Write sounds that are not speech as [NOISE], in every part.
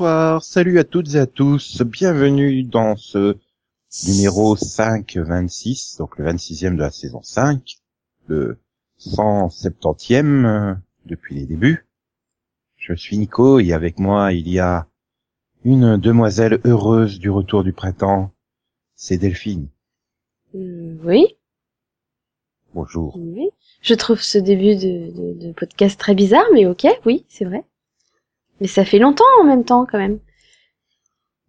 bonsoir, salut à toutes et à tous, bienvenue dans ce numéro 5-26, donc le 26e de la saison 5, le 170e euh, depuis les débuts. Je suis Nico et avec moi il y a une demoiselle heureuse du retour du printemps, c'est Delphine. Euh, oui, Bonjour. oui. Je trouve ce début de, de, de podcast très bizarre, mais ok, oui, c'est vrai. Mais ça fait longtemps en même temps, quand même.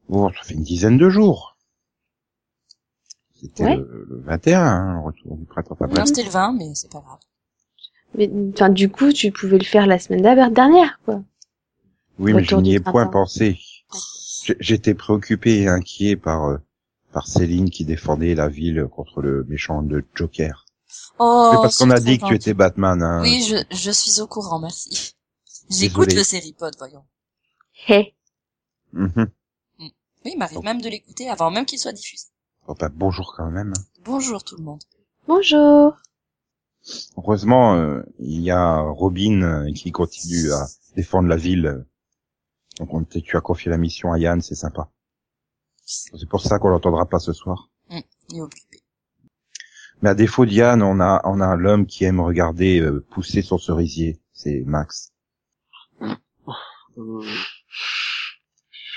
Bon, ça fait une dizaine de jours. C'était Ouais. le, le 21, hein, le retour du printemps. Enfin, bref. Non, c'était le 20, mais c'est pas grave. Mais enfin, du coup, tu pouvais le faire la semaine d'avant- dernière, quoi. Oui, mais je n'y ai point pensé. J'étais préoccupé et inquiet par euh, par Céline qui défendait la ville contre le méchant de Joker. Oh, C'est parce qu'on a dit que tu étais Batman. Hein. Oui, je, je suis au courant, merci. J'écoute le Séripod, voyons. Hé. Mhm. Oui, il m'arrive même de l'écouter avant même qu'il soit diffusé. Bon, bah, bonjour quand même. Bonjour tout le monde. Bonjour. Heureusement, euh, il y a Robin euh, qui continue à défendre la ville. Donc on, tu as confié la mission à Yann, c'est sympa. C'est pour ça qu'on l'entendra pas ce soir. Il est occupé. Mais à défaut de Yann, on a on a l'homme qui aime regarder euh, pousser son cerisier, c'est Max. Euh...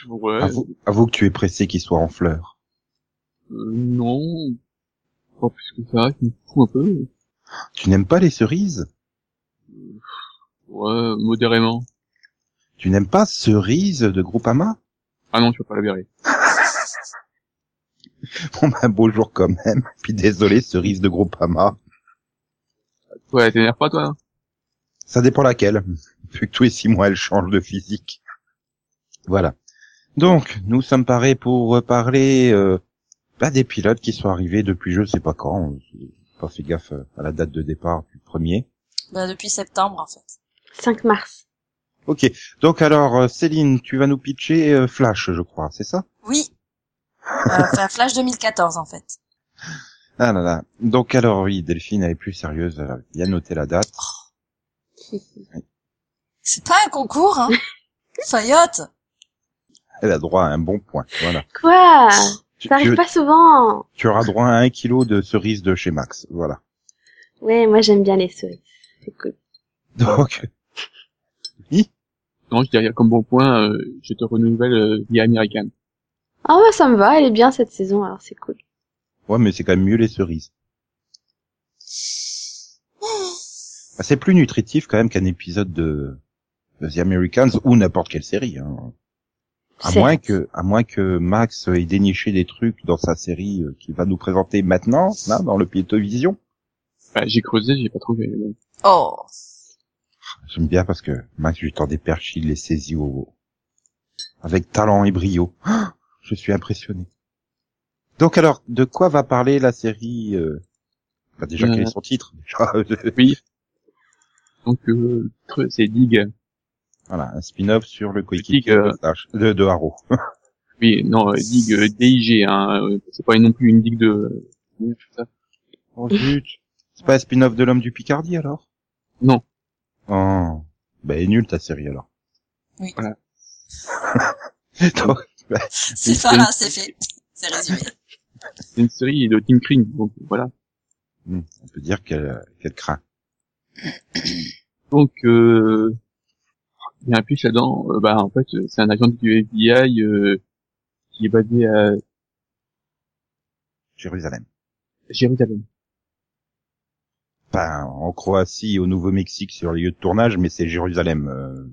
Ouais. Avoue, avoue que tu es pressé qu'il soit en fleurs. Euh, non. Pas plus que ça, qui me fout un peu. Tu n'aimes pas les cerises? Ouais, modérément. Tu n'aimes pas cerises de Groupama? Ah non, tu vas pas la verrer. [LAUGHS] Bon ben bonjour quand même. [LAUGHS] Puis désolé, cerises de Groupama. Ouais, t'énerve pas, toi hein? Ça dépend laquelle. Vu que tous les six mois elle change de physique. Voilà. Donc, nous sommes parés pour parler euh, bah, des pilotes qui sont arrivés depuis je sais pas quand. J'ai pas fait gaffe à la date de départ du premier. Bah, depuis septembre, en fait. 5 mars. Ok. Donc alors, euh, Céline, tu vas nous pitcher euh, Flash, je crois, c'est ça? Oui. Euh, [LAUGHS] Enfin, Flash 2014, en fait. Ah là là. Donc alors oui, Delphine elle est plus sérieuse, elle a bien noté la date. C'est pas un concours, hein. [LAUGHS] Fayotte. Elle a droit à un bon point. Voilà. Quoi? Tu, Ça arrive tu- pas souvent. tu auras droit à un kilo de cerises de chez Max. Voilà. Ouais, moi j'aime bien les cerises. C'est cool. Donc, Non, je dirais comme bon point, euh, je te renouvelle euh, via American. Ah ouais, ça me va, elle est bien cette saison, alors c'est cool. ouais, mais c'est quand même mieux les cerises. [SIGHS] Bah, c'est plus nutritif quand même qu'un épisode de, de The Americans ou n'importe quelle série. Hein. À moins que, à moins que Max ait déniché des trucs dans sa série euh, qu'il va nous présenter maintenant, là, dans le Vision. Bah, j'ai creusé, j'ai pas trouvé. Oh. J'aime bien parce que Max lui tend des perches, il les saisit au... avec talent et brio. Ah, Je suis impressionné. Donc alors, de quoi va parler la série euh... bah, Déjà, quel est Euh. son titre déjà, Oui. Donc, euh, c'est Dig. Voilà, un spin-off sur le coéquipier euh, de, de, de Arrow. [LAUGHS] Oui, non, euh, Dig, euh, DIG, hein. euh, C'est pas non plus une Dig de... ça. oh zut C'est pas un spin-off de l'homme du Picardie alors? Non. Oh, bah elle est nulle ta série alors. Oui. Voilà. [LAUGHS] Donc, C'est ça, là, c'est fait. C'est résumé. C'est une série de Team Green, donc voilà. hmm, on peut dire qu'elle qu'elle craint. Donc, euh, il y a un pitch là-dedans. euh, bah, en fait, c'est un agent du FBI euh, qui est basé à Jérusalem. Jérusalem. Enfin, en Croatie, au Nouveau-Mexique, sur les lieux de tournage, mais c'est Jérusalem. euh,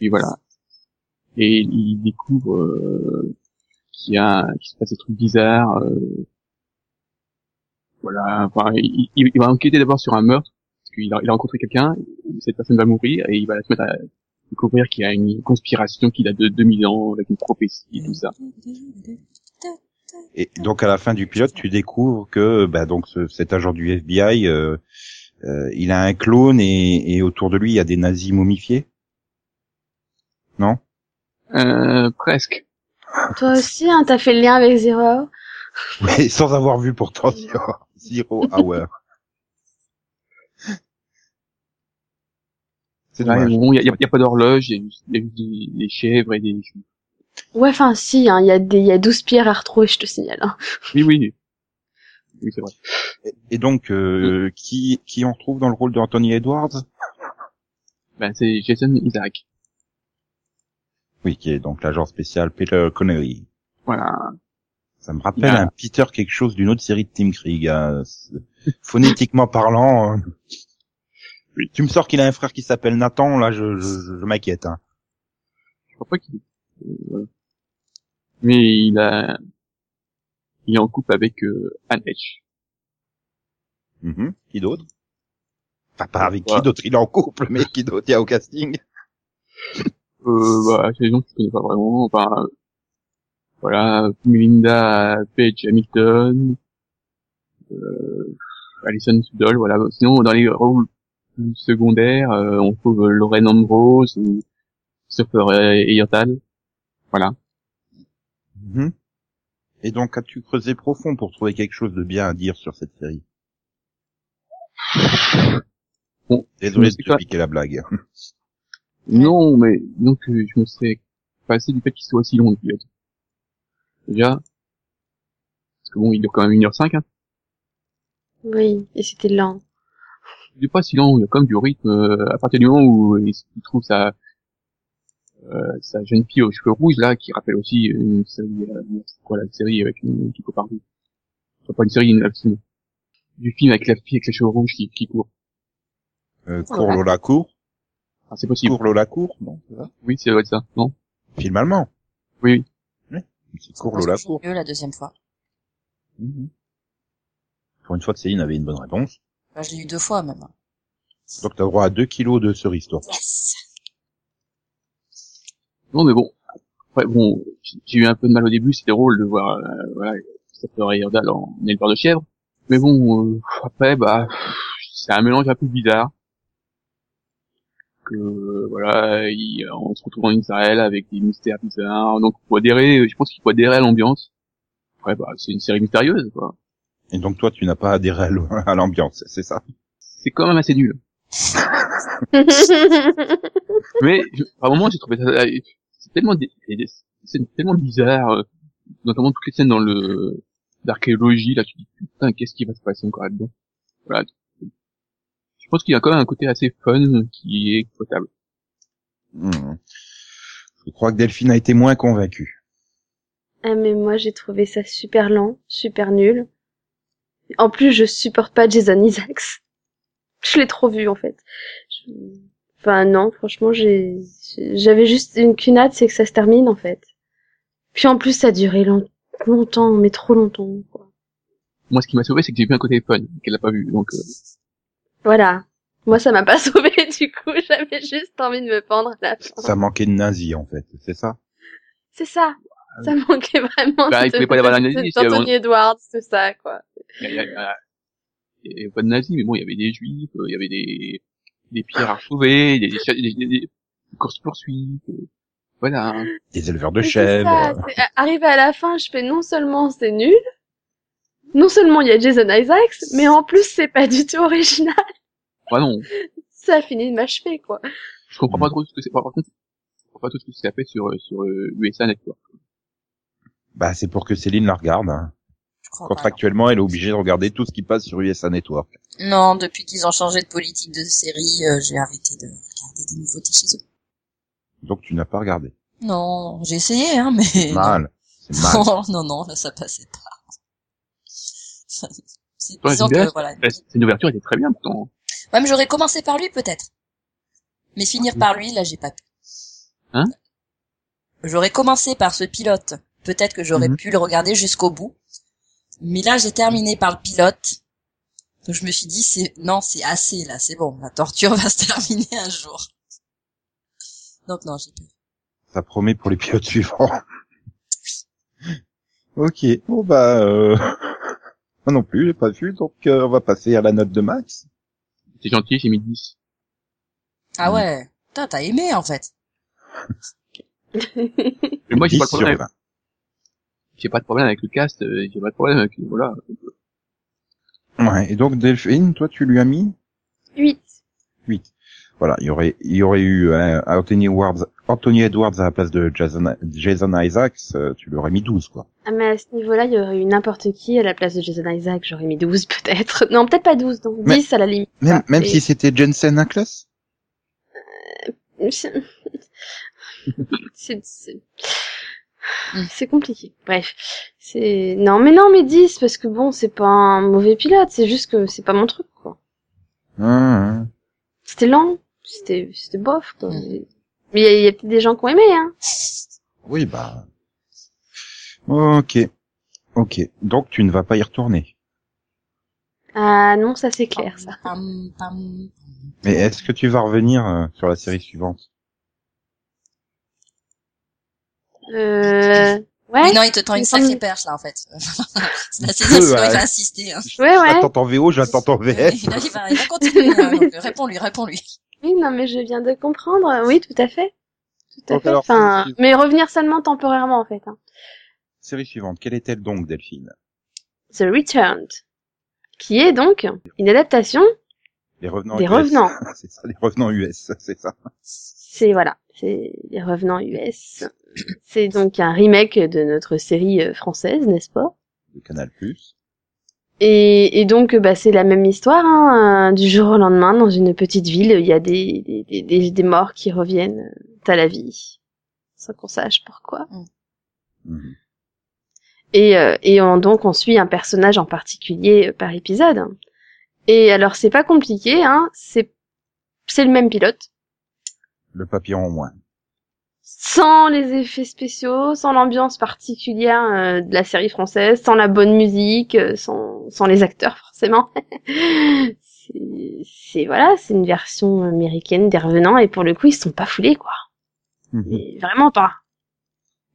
Et voilà. Et il découvre euh, qu'il y a, qu'il se passe des trucs bizarres. euh, voilà. Enfin, il va enquêter d'abord sur un meurtre qu'il a, il a rencontré quelqu'un. Cette personne va mourir et il va se mettre à découvrir qu'il y a une conspiration qui date de 2000 ans avec une prophétie et tout ça. Et donc à la fin du pilote, tu découvres que bah, donc ce- cet agent du FBI, euh, euh, il a un clone et, et autour de lui il y a des nazis momifiés? Non? Euh, presque. Toi aussi, hein, t'as fait le lien avec Zero Hour? Oui, sans avoir vu pourtant Zero, Zero Hour. C'est dommage. bon, il y a, y a pas d'horloge, il y a y a des, des chèvres et des... Ouais, enfin, si, hein, il y a des, il y a 12 pierres à retrouver, je te signale. hein. Oui, oui. Oui, c'est vrai. Et- Et donc, euh, qui, qui on retrouve dans le rôle d'Anthony Edwards? Ben, c'est Jason Isaac. Oui, qui est donc l'agent spécial Peter Connery. Voilà. Ça me rappelle Ah. un Peter quelque chose d'une autre série de Tim Krieg. hein. Phonétiquement parlant, tu me sors qu'il a un frère qui s'appelle Nathan, là, je, je, je, m'inquiète. Hein. Je crois pas qu'il... voilà. Mais il a... Il est en couple avec euh, Anne Hedge. Mhm. Qui d'autre? Enfin, pas avec qui d'autre, il est en couple, mais qui d'autre? Il y a au casting? Euh, bah, c'est des gens que je connais pas vraiment. Enfin, euh, voilà, Melinda Page Hamilton, euh, Alison Sudol, voilà. Sinon, dans les rôles plus secondaires, euh, on trouve euh, Lorraine Ambrose ou Christopher Eyertal. Voilà. Mhm. Et donc, as-tu creusé profond pour trouver quelque chose de bien à dire sur cette série? Bon, Désolé je de te pas. piquer la blague. Non, mais donc euh, je me serais passé du fait qu'il soit aussi long le pilote. Déjà, parce que bon, il dure quand même 1h05, hein. Oui, et c'était lent. Il est pas si long, il y a quand même du rythme euh, à partir du moment où il, trouve sa euh, sa jeune fille aux cheveux rouges là, qui rappelle aussi une série, euh, quoi la série avec une qui court partout. Enfin, pas une série, une film. Du film avec la fille avec les cheveux rouges qui, qui court. Euh, cours Lola court, Ah, c'est possible. cours Lola court, non ça? Oui, c'est vrai ça. Non? Film allemand. Oui, oui. Cours pense Lola court. mieux la deuxième fois. Mhm. Pour une fois que Céline avait une bonne réponse. Bah, je l'ai eu deux fois même. Donc t'as droit à 2 kilos de cerises, toi. Yes. Non, mais bon. Après, bon, j'ai eu un peu de mal au début, c'était drôle de voir, euh, voilà, Christopher Heyerdahl en éleveur de chèvre. Mais bon, euh, après, bah, c'est un mélange un peu bizarre. Que, voilà, il, on se retrouve en Israël avec des mystères bizarres. Donc, faut adhérer, je pense qu'il faut adhérer à l'ambiance. Après, bah, c'est une série mystérieuse, quoi. Et donc toi, tu n'as pas adhéré à [LAUGHS] à l'ambiance, c'est ça? C'est quand même assez nul. [LAUGHS] Mais, je- par moment, j'ai trouvé ça, euh, c'est tellement, des scènes tellement bizarres, euh, notamment toutes les scènes dans le, d'archéologie, là, tu te dis, putain, qu'est-ce qui va se passer encore là-dedans? Voilà. Je pense qu'il y a quand même un côté assez fun qui est exploitable. Hmm. Je crois que Delphine a été moins convaincue. Ah mais moi j'ai trouvé ça super lent, super nul. En plus je supporte pas Jason Isaacs. [LAUGHS] Je l'ai trop vu en fait. Je- Enfin non, franchement j'ai j'avais juste une hâte, c'est que ça se termine en fait. Puis en plus ça a duré long- longtemps, mais trop longtemps. Quoi. Moi, ce qui m'a sauvé, c'est que j'ai vu un côté fun, qu'elle a pas vu, donc, euh, Voilà. Moi ça m'a pas [LAUGHS] sauvé du coup, j'avais juste envie de me pendre à la fin. Ça manquait de nazi, en fait, c'est ça? C'est ça. Ça manquait vraiment Bah, il de, pouvait pas y avoir la de- nazie, d'Anthony Edwards, tout ça quoi. Il y a, il y a- il y avait pas de nazis, mais bon, il y avait des juifs, euh, il y avait des, des pierres à retrouver, des, des, des, des- des courses poursuites, euh, voilà. Des éleveurs de chèvres. Arrivé à la fin, je fais non seulement c'est nul, non seulement il y a Jason Isaacs, mais en plus c'est pas du tout original. Bah non, Ça a fini de m'achever, quoi. je comprends pas trop ce que c'est, par contre, je comprends pas tout ce que c'est fait sur, euh, sur euh, USA Network. Bah, c'est pour que Céline la regarde. hein. Contractuellement, elle est obligée de regarder tout ce qui passe sur USA Network. non. Depuis qu'ils ont changé de politique de série, euh, j'ai arrêté de regarder des nouveautés chez eux. Donc tu n'as pas regardé. Non, j'ai essayé, hein, mais Mal. C'est mal. [LAUGHS] non, non, non, là ça passait pas. [LAUGHS] C'est Ouais, que voilà. La scène d'ouverture était très bien, pourtant. Même j'aurais commencé par lui peut-être, mais finir par lui, là j'ai pas pu. Hein? J'aurais commencé par ce pilote. Peut-être que j'aurais Mhm. pu le regarder jusqu'au bout. Mais là, j'ai terminé par le pilote. Donc je me suis dit, c'est non, c'est assez là, c'est bon. La torture [LAUGHS] va se terminer un jour. Donc non, j'ai pas. Ça promet pour les pilotes suivants. [LAUGHS] ok. Bon bah, euh... [LAUGHS] moi non plus, j'ai pas vu, donc euh, on va passer à la note de Max. C'est gentil, j'ai mis 10. Ah ouais. Putain, t'as aimé en fait. Mais moi, j'ai 10 pas le problème. 20. j'ai pas de problème avec le cast, euh, j'ai pas de problème avec voilà. Ouais. Et donc Delphine, toi, tu lui as mis 8. 8. Voilà, il y aurait, il y aurait eu euh, Anthony Edwards, Anthony Edwards à la place de Jason, Jason Isaacs, euh, tu lui aurais mis 12, quoi. Ah, mais à ce niveau-là, il y aurait eu n'importe qui à la place de Jason Isaac. J'aurais mis 12 [LAUGHS] peut-être. Non, peut-être pas 12, donc 10 Mais- à la limite. Même, même et- si c'était Jensen Ackles [LAUGHS] C'est c'est Mm. c'est compliqué. Bref, c'est non mais non mais 10 parce que bon, c'est pas un mauvais pilote, c'est juste que c'est pas mon truc quoi. Hum, hum. C'était lent, c'était c'était bof quoi. Mm. Mais il y a, il y a peut-être des gens qui ont aimé hein. Oui, bah. Ok. Ok. Donc tu ne vas pas y retourner. Ah non, ça c'est clair ça. Mais est-ce que tu vas revenir euh, sur la série suivante? Euh ouais. Mais non, il te tend une sacrée semble- perche là en fait. [LAUGHS] C'est la saison, sinon il va insister. Hein. Ouais ouais. J'attends en VO, j'attends en VF. [LAUGHS] Il va, il va continuer. hein, donc, réponds-lui, réponds-lui. Oui, non mais je viens de comprendre. Oui, tout à fait. Tout à Donc fait. alors, Enfin, mais revenir seulement temporairement en fait. Hein. Série suivante, quelle est-elle donc, Delphine? The Returned, qui est donc une adaptation Les revenants des US. revenants. [LAUGHS] c'est ça, les revenants US, c'est ça. C'est voilà, c'est les revenants US. C'est donc un remake de notre série euh, française, n'est-ce pas? De Canal+. Plus. et, et donc bah c'est la même histoire. Hein, euh, du jour au lendemain, dans une petite ville, il y a des des, des, des- des morts qui reviennent euh, à la vie, sans qu'on sache pourquoi. Mhm. Et, euh, et on, donc on suit un personnage en particulier par épisode. Et alors c'est pas compliqué, hein, c'est c'est le même pilote, Le papillon en moins. sans les effets spéciaux, sans l'ambiance particulière euh, de la série française, sans la bonne musique, euh, sans sans les acteurs [LAUGHS] forcément. c'est voilà, c'est une version américaine des Revenants et pour le coup ils sont pas foulés quoi. Mais vraiment pas.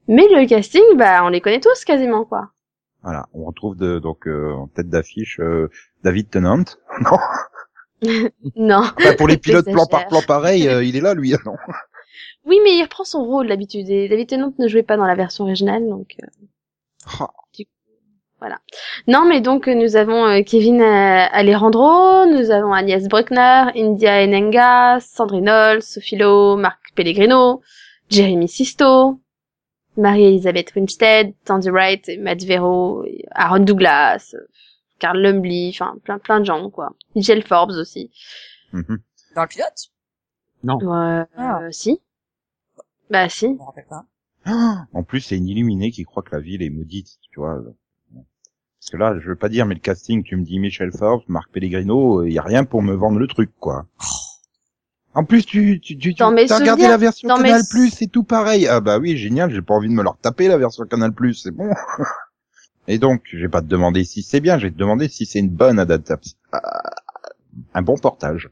Mais le casting, bah on les connaît tous quasiment quoi. Voilà, on retrouve de, donc euh, en tête d'affiche euh, David Tennant. [LAUGHS] Non, [LAUGHS] Non. Bah, pour les [LAUGHS] pilotes plan par plan pareil, euh, il est là lui. Non. [LAUGHS] Oui, mais il reprend son rôle d'habitude. Et David Tennant ne jouait pas dans la version originale, donc euh, Ah, non. Mais donc euh, nous avons euh, Kevin euh, Alejandro, nous avons Agnès Bruckner, India Enenga, Sandrine Noll, Sophie Lowe, Marc Pellegrino, Jeremy Sisto, Marie-Elisabeth Winstead, Tandy Wright, Matt Vero, Aaron Douglas, euh, Carl Lumbly, enfin plein plein de gens quoi. Michelle Forbes aussi. mhm. Dans le pilote? Ouais, Ah. euh, si. Bah si. Je me rappelle pas. [GASPS] En plus, c'est une illuminée qui croit que la ville est maudite, tu vois. Parce que là, je veux pas dire, mais le casting, tu me dis Michel Forbes, Marc Pellegrino, il y a rien pour me vendre le truc, quoi. En plus, tu, tu, tu, tu as regardé la version dans mes Canal+, s- c'est tout pareil. Ah bah oui, génial, j'ai pas envie de me leur taper la version Canal+, c'est bon. [LAUGHS] Et donc, je vais pas te demander si c'est bien, je vais te demander si c'est une bonne adaptation. Ah, Un bon portage.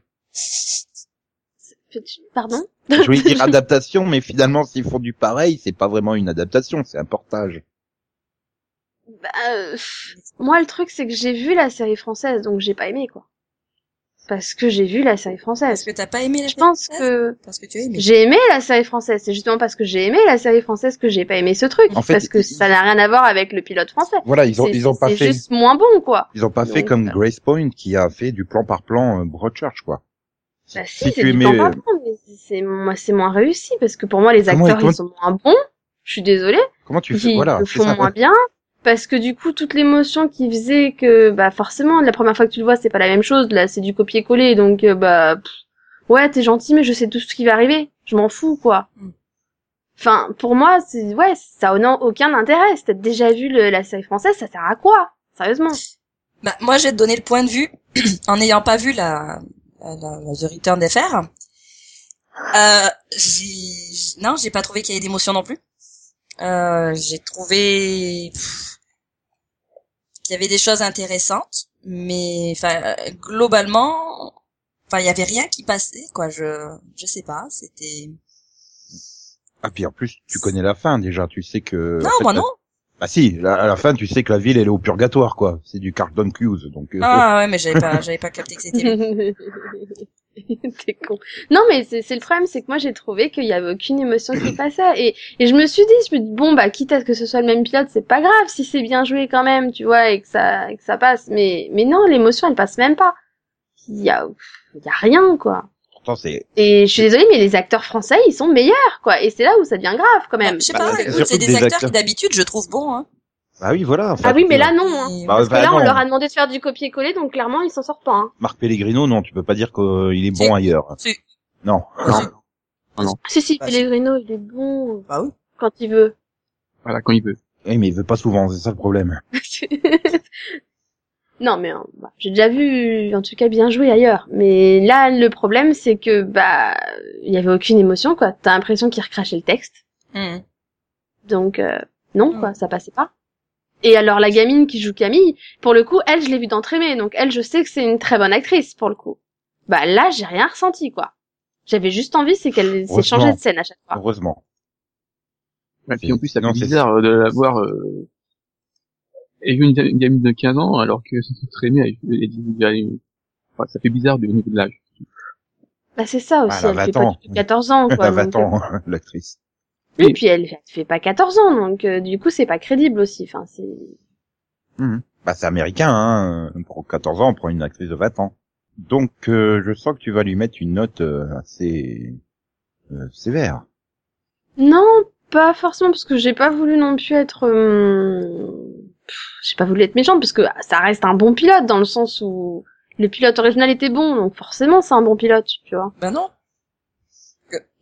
Pardon? Je voulais dire [LAUGHS] adaptation, mais finalement, s'ils font du pareil, c'est pas vraiment une adaptation, c'est un portage. Bah, euh, moi, le truc, c'est que j'ai vu la série française, donc j'ai pas aimé, quoi. Parce que j'ai vu la série française. que t'as pas aimé la Je série pense française que Parce que tu as aimé. j'ai aimé la série française. C'est justement parce que j'ai aimé la série française que j'ai pas aimé ce truc. En fait, parce que ça n'a rien à voir avec le pilote français. Voilà, ils ont, C'est- ils ont pas c'est fait, juste moins bon, quoi. ils ont pas fait comme euh, Grace Point qui a fait du plan par plan euh, Broadchurch, quoi. Bah Si si, tu c'est du aimais, euh, par temps, mais c'est moi, c'est moins réussi parce que pour moi, les Comment acteurs, ils- ils sont moins bons. Je suis désolée. Comment tu fais, Ils voilà, le c'est font ça. moins bien. Parce que du coup, toute l'émotion qui faisait que, bah, forcément, la première fois que tu le vois, c'est pas la même chose. Là, c'est du copier-coller. Donc, euh, bah, pff, ouais, t'es gentil, mais je sais tout ce qui va arriver. Je m'en fous, quoi. Mm. Enfin, pour moi, c'est, ouais, ça n'a aucun intérêt. Si t'as déjà vu le- la série française, ça sert à quoi? Sérieusement. Bah, moi, te donner le point de vue, [CLEARS THROAT] en n'ayant pas vu la, la, la- The Return des Fers. Euh, j'ai, non, j'ai pas trouvé qu'il y ait d'émotion non plus. Euh, j'ai trouvé qu'il y avait des choses intéressantes, mais enfin globalement, enfin il y avait rien qui passait quoi. Je, je sais pas, c'était. Ah, puis en plus, tu connais la fin, déjà, tu sais que... Non, moi non. Bah si, à la fin, tu sais que la ville, elle est au purgatoire, quoi. C'est du Carlton Cuse, donc... euh, Ah ouais, mais j'avais pas, j'avais pas capté que c'était. [LAUGHS] [LAUGHS] T'es con. Non, mais c'est c'est le problème, c'est que moi j'ai trouvé qu'il y avait aucune émotion qui passait. Et, et je me suis dit, je me dis, bon, bah, quitte à ce que ce soit le même pilote, c'est pas grave si c'est bien joué quand même, tu vois, et que ça, et que ça passe. Mais, mais non, l'émotion, elle passe même pas. Il y a, il y a rien, quoi. Pourtant, c'est Et je suis désolée, mais les acteurs français, ils sont meilleurs, quoi. Et c'est là où ça devient grave, quand même. Je sais Bah, pas, surtout c'est des des acteurs acteurs. qui d'habitude je trouve bons. Hein. Ah oui, voilà. enfin, Ah oui, mais tu là, non, hein. Bah, Parce que là, on non. leur a demandé de faire du copier-coller, donc clairement, ils s'en sortent pas, hein. Marc Pellegrino, non, tu peux pas dire qu'il est bon Si. ailleurs. Si. Non. Non. [LAUGHS] Si, si, Bah, Pellegrino, il est bon Bah oui. quand il veut. Voilà, quand il veut. Oui, mais il veut pas souvent, c'est ça le problème. [LAUGHS] non, mais euh, bah, j'ai déjà vu, en tout cas, bien joué ailleurs. Mais là, le problème, c'est que bah, il y avait aucune émotion, quoi. T'as l'impression qu'il recrachait le texte, Mhm. donc euh, non, Mm. quoi, ça passait pas. Et alors la gamine qui joue Camille, pour le coup, elle, je l'ai vue d'entraîner, donc elle, je sais que c'est une très bonne actrice pour le coup. Bah là, j'ai rien ressenti, quoi. J'avais juste envie, c'est qu'elle s'est changée de scène à chaque fois. Heureusement. Et puis en plus, ça fait c'est- bizarre euh, de la voir euh, et une, une gamine de 15 ans alors que c'est très aimé. Elle, elle, elle- elle- enfin, ça fait bizarre du niveau de l'âge. Bah c'est ça aussi, Ah, elle fait 20 pas ans. du tout 14 ans, Elle quoi. [LAUGHS] a donc, 20 ans, [LAUGHS] l'actrice. Oui, Oui. puis elle, elle fait pas 14 ans, donc euh, du coup c'est pas crédible aussi. Enfin, c'est. Mhm. Bah, c'est américain, hein. Pour 14 ans, on prend une actrice de 20 ans. Donc, euh, je sens que tu vas lui mettre une note euh, assez euh, sévère. Non, pas forcément parce que j'ai pas voulu non plus être. euh, pff, J'ai pas voulu être méchante parce que ça reste un bon pilote dans le sens où le pilote original était bon, donc forcément c'est un bon pilote, tu vois. Ben non.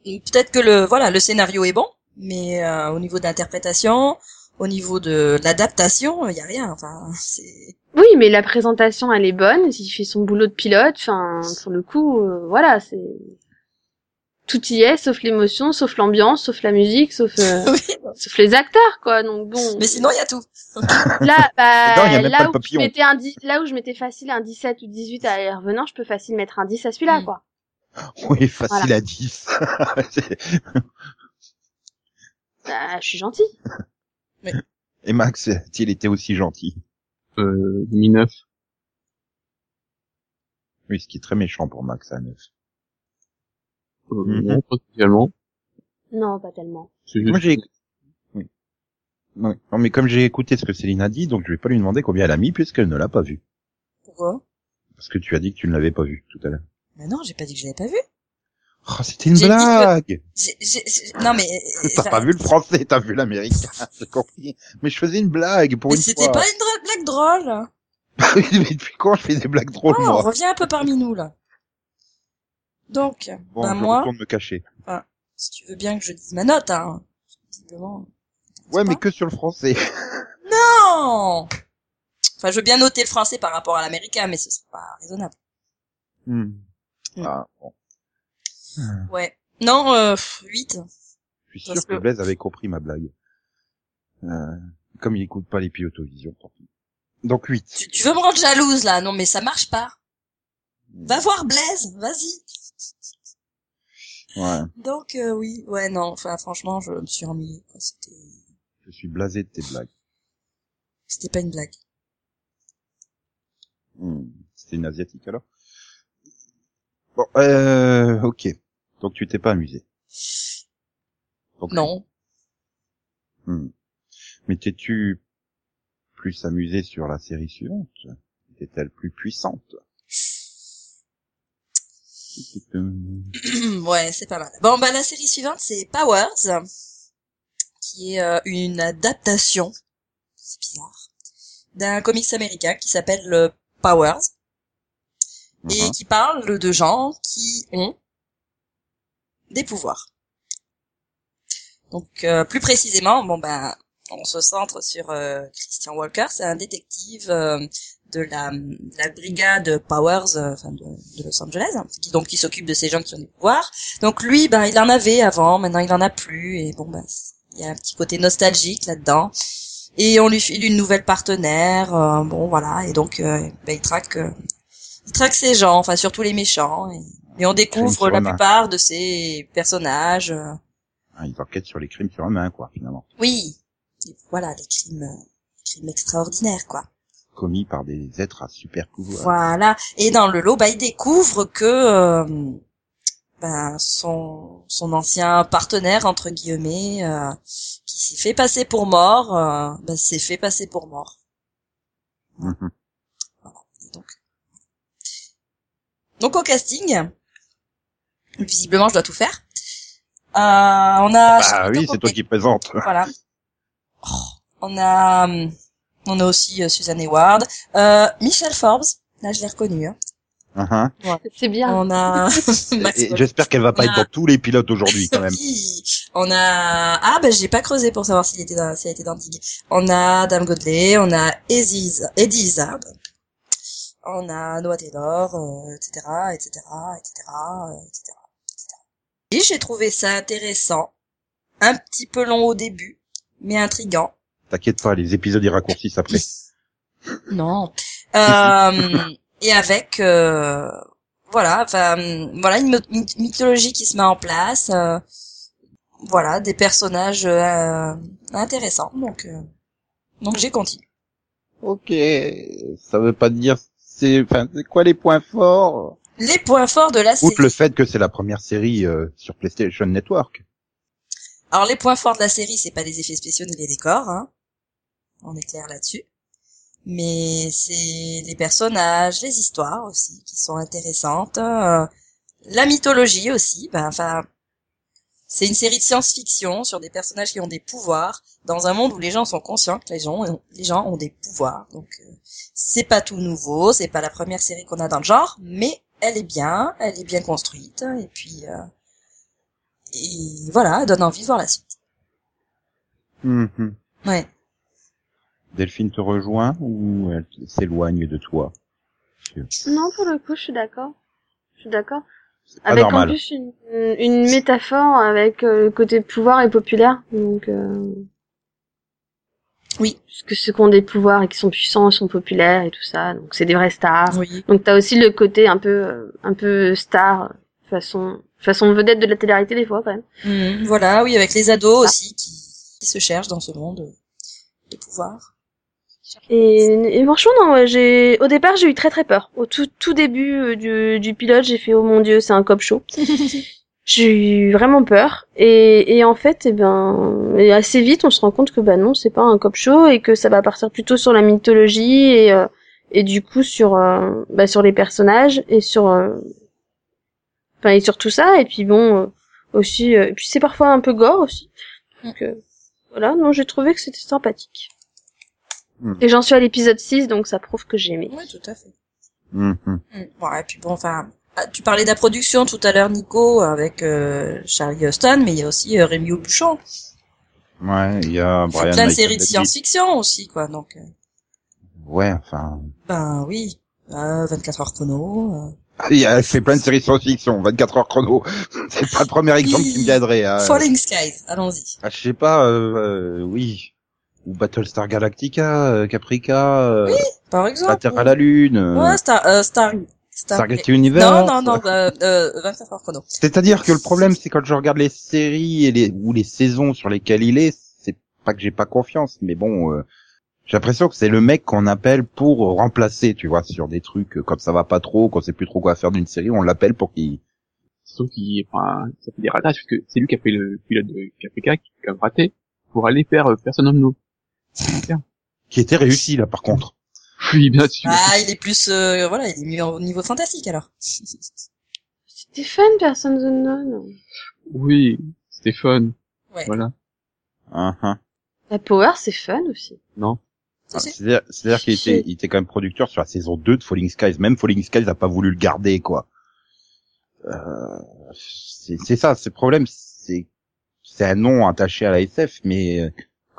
Peut-être que le voilà le scénario est bon, mais euh, au niveau d'interprétation, au niveau de l'adaptation, il y a rien. Enfin, c'est Oui, mais la présentation elle est bonne, il fait son boulot de pilote. Enfin, pour le coup, euh, voilà, c'est tout y est, sauf l'émotion, sauf l'ambiance, sauf la musique, sauf euh, [LAUGHS] oui. sauf les acteurs, quoi. Donc bon. Mais sinon il y a tout. [LAUGHS] Là, bah, Non, il y a même pas là, où je papillon. un 10, là où je mettais facile un 17 ou 18 à les revenants, je peux facile mettre un 10 à celui-là, Mm. quoi. Oui, facile Voilà. à 10. [LAUGHS] Bah, je suis gentil. Et Max, il était aussi gentil. Euh, 2009. Oui, ce qui est très méchant pour Max à 9. Euh, Mhm. Non, pas spécialement. Non, pas tellement. Juste Moi, j'ai... Oui. Oui. Non, mais comme j'ai écouté ce que Céline a dit, donc je vais pas lui demander combien elle a mis puisqu'elle ne l'a pas vu. Pourquoi? Parce que tu as dit que tu ne l'avais pas vu tout à l'heure. Mais non, j'ai pas dit que je l'avais pas vu. Oh, c'était une que- blague j'ai- Non mais euh, T'as ça- pas vu le français, t'as vu l'américain, [LAUGHS] j'ai compris. Mais je faisais une blague pour mais une c'était fois. pas une blague drôle. [LAUGHS] mais depuis quand je fais des blagues drôles, Oh, on moi revient un peu parmi nous là. Donc, Bon, ben je moi, retourne me cacher. si tu veux bien que je dise ma note, hein. Visiblement. Ouais, mais que sur le français. [LAUGHS] Non Enfin, je veux bien noter le français par rapport à l'américain, mais ce serait pas raisonnable. Hmm. Mm. Ah, bon. Ouais. Non, euh, 8. Je suis Parce sûr que que- Blaise avait compris ma blague. Euh, comme il écoute pas les pilotovisions, tant pis. Donc 8. Tu, tu veux me rendre jalouse là? Non, mais ça marche pas. Va voir Blaise, vas-y. Ouais. Donc euh, oui, ouais non, enfin franchement, je me suis ennuyée. quoi. C'était, Je suis blasé de tes blagues. c'était pas une blague. Hmm. C'était une asiatique alors? Bon, euh, ok. Donc tu t'es pas amusé. Non. Hmm. Mais t'es-tu plus amusé sur la série suivante? Était-elle plus puissante? [CLEARS THROAT] Ouais, c'est pas mal. Bon, bah la série suivante, c'est Powers, qui est euh, une adaptation, c'est bizarre, d'un comics américain qui s'appelle euh, Et Mhm. qui parle de gens qui ont des pouvoirs. Donc, euh, plus précisément, bon ben, on se centre sur euh, Christian Walker, c'est un détective euh, de la, de la brigade Powers, euh, enfin de, de Los Angeles, hein, qui donc qui s'occupe de ces gens qui ont des pouvoirs. Donc lui, ben il en avait avant, maintenant il en a plus, et bon ben il y a un petit côté nostalgique là-dedans. Et on lui file une nouvelle partenaire, euh, bon voilà, et donc euh, ben, il traque, euh, il traque ces gens, enfin surtout les méchants, et, et on découvre la plupart de ces personnages. euh, Ah, ils enquêtent sur les crimes sur la main, quoi, finalement. oui, Et voilà, les crimes, crimes extraordinaires quoi. commis par des êtres à super pouvoir. Voilà. Et dans le lot, bah, il découvre que euh, ben, son son ancien partenaire entre guillemets, euh, qui s'est fait passer pour mort, euh, ben, s'est fait passer pour mort. Mhm donc, donc au casting, visiblement, je dois tout faire. Euh, on a. Ah oui, c'est toi qui présente. Voilà. Oh, on a, hum, on a aussi euh, Suzanne Hayward, euh, Michelle Forbes. Là, je l'ai reconnue. Hein. Mhm. C'est bien. On a. [LAUGHS] J'espère qu'elle va pas être dans tous les pilotes aujourd'hui quand même. On a ah ben j'ai pas creusé pour savoir s'il était dans s'il était dans Dig. On a Dame Godley, on a Eddie Eddie Izzard. On a Noah Taylor, euh, etc., etc., etc., etc.. Et j'ai trouvé ça intéressant, un petit peu long au début, mais intrigant. T'inquiète pas, les épisodes ils raccourcissent après. [LAUGHS] Non. Euh, [LAUGHS] et avec euh, voilà, enfin voilà une myth- myth- mythologie qui se met en place. euh, voilà, des personnages euh, intéressants. Donc euh, donc j'ai continué. Ok, ça veut pas dire c'est enfin quoi les points forts? Les points forts de la série. Outre le fait que c'est la première série euh, sur PlayStation Network. Alors les points forts de la série, c'est pas les effets spéciaux ni les décors, hein. On est clair là-dessus. Mais c'est les personnages, les histoires aussi qui sont intéressantes, euh, la mythologie aussi. Ben enfin, c'est une série de science-fiction sur des personnages qui ont des pouvoirs dans un monde où les gens sont conscients que les gens ont, les gens ont des pouvoirs. Donc euh, c'est pas tout nouveau, c'est pas la première série qu'on a dans le genre, mais elle est bien, elle est bien construite et puis euh, et voilà, elle donne envie de voir la suite. Mhm. Ouais. Delphine te rejoint ou elle s'éloigne de toi? Non, pour le coup, je suis d'accord. Je suis d'accord. Avec en plus une, une métaphore avec euh, le côté pouvoir et populaire. Donc, euh... Oui. Puisque ceux qui ont des pouvoirs et qui sont puissants sont populaires et tout ça. Donc, c'est des vrais stars. Oui. Donc, t'as aussi le côté un peu, euh, un peu star, façon, façon vedette de la télé-réalité des fois, quand même. Mhm, voilà, oui, avec les ados aussi qui, qui se cherchent dans ce monde des pouvoirs. Et, et franchement, non, ouais, j'ai, au départ, j'ai eu très très peur. Au tout, tout début euh, du, du pilote, j'ai fait, oh mon dieu, c'est un cop show. [LAUGHS] J'ai eu vraiment peur. Et, et en fait, eh ben, et assez vite, on se rend compte que bah non, c'est pas un cop show et que ça va partir plutôt sur la mythologie et, euh, et du coup sur, euh, bah, sur les personnages et sur, euh, enfin, et sur tout ça. Et puis bon, euh, aussi, euh, et puis c'est parfois un peu gore aussi. Donc, euh, voilà, non, j'ai trouvé que c'était sympathique. Hmm. Et j'en suis à l'épisode 6, donc ça prouve que j'ai aimé. Oui, tout à fait. Ouais, et puis bon, enfin, ah, tu parlais de la production tout à l'heure, Nico, avec euh, Charlie Huston, mais il y a aussi euh, Rémi Aubuchon. Ouais, il y a Il y a Brian plein de séries de science-fiction aussi, quoi. Donc, euh, Ouais, enfin, ben oui, euh, 24 heures chrono. il y a- elle fait plein de séries de science-fiction, 24 heures chrono. [LAUGHS] c'est pas le premier exemple qui me viendrait. Hein. Falling Skies, allons-y. Ah, je sais pas, euh, euh, oui. Ou Battlestar Galactica, euh, Caprica, euh, Par exemple. La Terre à la Lune, euh, Ouais, Star, euh, Star, Star, Stargate Universe. Non, non, non, euh, euh, 24 heures chrono. C'est-à-dire que le problème, c'est quand je regarde les séries et les ou les saisons sur lesquelles il est, c'est pas que j'ai pas confiance, mais bon, euh, j'ai l'impression que c'est le mec qu'on appelle pour remplacer, tu vois, sur des trucs euh, quand ça va pas trop, quand on sait plus trop quoi faire d'une série, on l'appelle pour qu'il. Sauf qu'il, enfin, ça fait des ratages, parce que c'est lui qui a fait le pilote de KPK, qui a raté, pour aller faire euh, Person of No. Qui était réussi là, par contre. Oui, bien sûr. Ah, il est plus, euh, voilà, il est mieux au niveau fantastique alors. C'était fun, Personne Unknown. Oui, c'était fun. Ouais. Voilà. Hein, hein. La Power, c'est fun aussi. Non. Ah, C'est-à-dire qu'il était, il était quand même producteur sur la saison 2 de Falling Skies. Même Falling Skies n'a pas voulu le garder, quoi. Euh, c'est c'est ça, c'est le problème, c'est c'est un nom attaché à la SF, mais euh,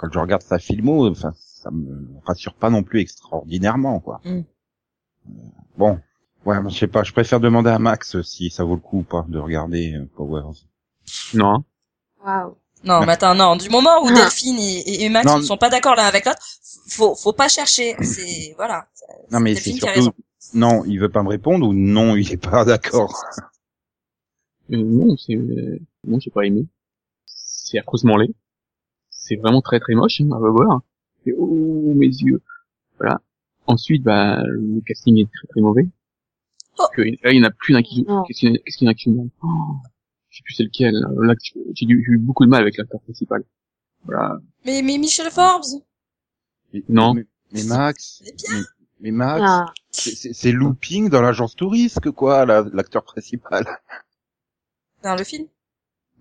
quand je regarde sa filmo, enfin, ça me rassure pas non plus extraordinairement, quoi. Mm. Euh, Bon, ouais, je sais pas, je préfère demander à Max si ça vaut le coup ou pas de regarder euh, Powers. Non. Waouh. Non, mais attends, non. Du moment où. [LAUGHS] Delphine et, Max Non. ne sont pas d'accord l'un avec l'autre, faut, faut pas chercher. C'est, voilà. Non, mais c'est surtout, non, il veut pas me répondre ou non, il est pas d'accord? Euh, non, c'est, euh, non, j'ai pas aimé. C'est affreusement laid. C'est vraiment très très moche, hein, à voir. Et oh, mes yeux. Voilà. Ensuite, bah, le casting est très très mauvais. Oh. Que, là, il y en a plus d'un qui, Non. qu'est-ce qu'il y en a- qui sont- oh, je sais plus c'est lequel. Là, j'ai eu beaucoup de mal avec l'acteur principal. Voilà. Mais, mais Michel Forbes, Mais- Non. Mais, mais Max, bien. mais, mais Max, Ah. c'est- looping dans l'agence touriste, quoi, la- l'acteur principal. Dans le film,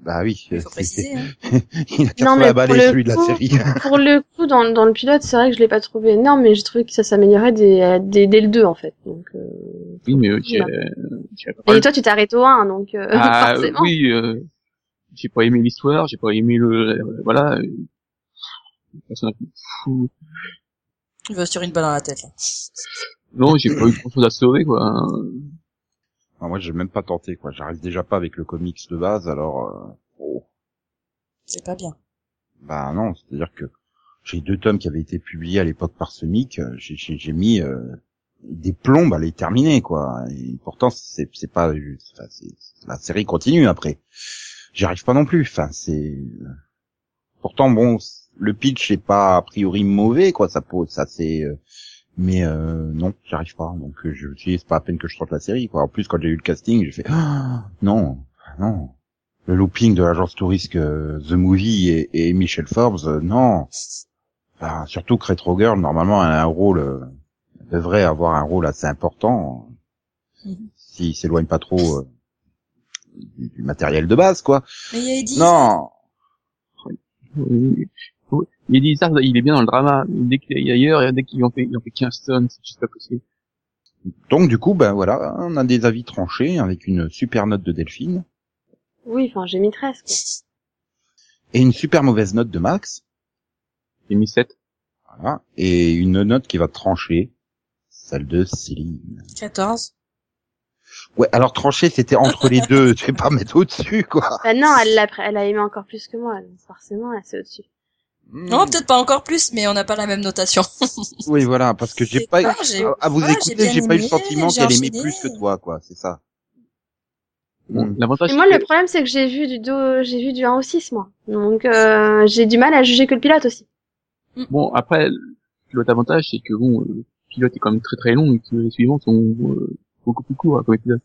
Bah oui. il faut c'est- préciser. Hein. [LAUGHS] Il a qu'à Non, se mais la balai, pour le celui de la série. [LAUGHS] Pour le coup, dans, dans le pilote, c'est vrai que je l'ai pas trouvé énorme, mais j'ai trouvé que ça s'améliorait dès, dès, dès le 2, en fait. Donc, euh... Oui, mais euh, Ouais. euh, Et toi, tu t'arrêtes au 1, donc euh, [LAUGHS] Ah, forcément. oui, euh, j'ai pas aimé l'histoire, j'ai pas aimé le, euh, voilà. euh, le personnage fou. Il va se tirer une balle dans la tête, là. Non, j'ai pas eu grand chose à sauver, quoi. Ah, moi, j'ai même pas tenté, quoi. J'arrive déjà pas avec le comics de base, alors. euh, oh. C'est pas bien. Bah non, c'est-à-dire que j'ai deux tomes qui avaient été publiés à l'époque par Semic. euh, J'ai j'ai- j'ai mis euh, des plombes à les terminer, quoi. Et pourtant, c'est c'est pas, enfin, c'est- la série continue après. J'y arrive pas non plus. Enfin, c'est. Pourtant, bon, le pitch est pas a priori mauvais, quoi. Ça pose, ça c'est. Mais euh, non, j'y arrive pas. Donc euh, je me suis dit, c'est pas à peine que je sorte la série, quoi. En plus, quand j'ai eu le casting, j'ai fait Ah, non, non. Le looping de l'agence touriste euh, The Movie et, et Michel Forbes, euh, non. Enfin, surtout que Retro Girl, normalement, elle a un rôle, euh, devrait avoir un rôle assez important, Mhm. s'il s'éloigne pas trop euh, du, du matériel de base, quoi. Mais il y a Eddie. Non, Oui. Il est bizarre, il est bien dans le drama. Dès qu'il est ailleurs, dès qu'il en fait, il en fait 15 tonnes, c'est juste pas possible. donc du coup, ben voilà, on a des avis tranchés avec une super note de Delphine Oui, enfin, j'ai mis 13, quoi. et une super mauvaise note de Max, J'ai mis 7. voilà, et une note qui va trancher, celle de Céline. 14. Ouais, alors trancher, c'était entre les deux, [LAUGHS] tu vais pas mettre au-dessus, quoi. Bah non, elle l'a, elle a aimé encore plus que moi, donc forcément, elle c'est au-dessus. Non, peut-être pas encore plus, mais on n'a pas la même notation. [LAUGHS] Oui, voilà, parce que j'ai pas, pas, à vous écouter, j'ai pas eu le sentiment qu'elle aimait plus que toi, quoi, c'est ça. Bon, Mm. l'avantage, Et moi, le problème, c'est que j'ai vu du dos, j'ai vu du 1 au 6, moi. Donc, euh, j'ai du mal à juger que le pilote aussi. bon, après, l'autre avantage, c'est que bon, le pilote est quand même très très long et que les suivants sont euh, beaucoup plus courts, hein, comme épisode.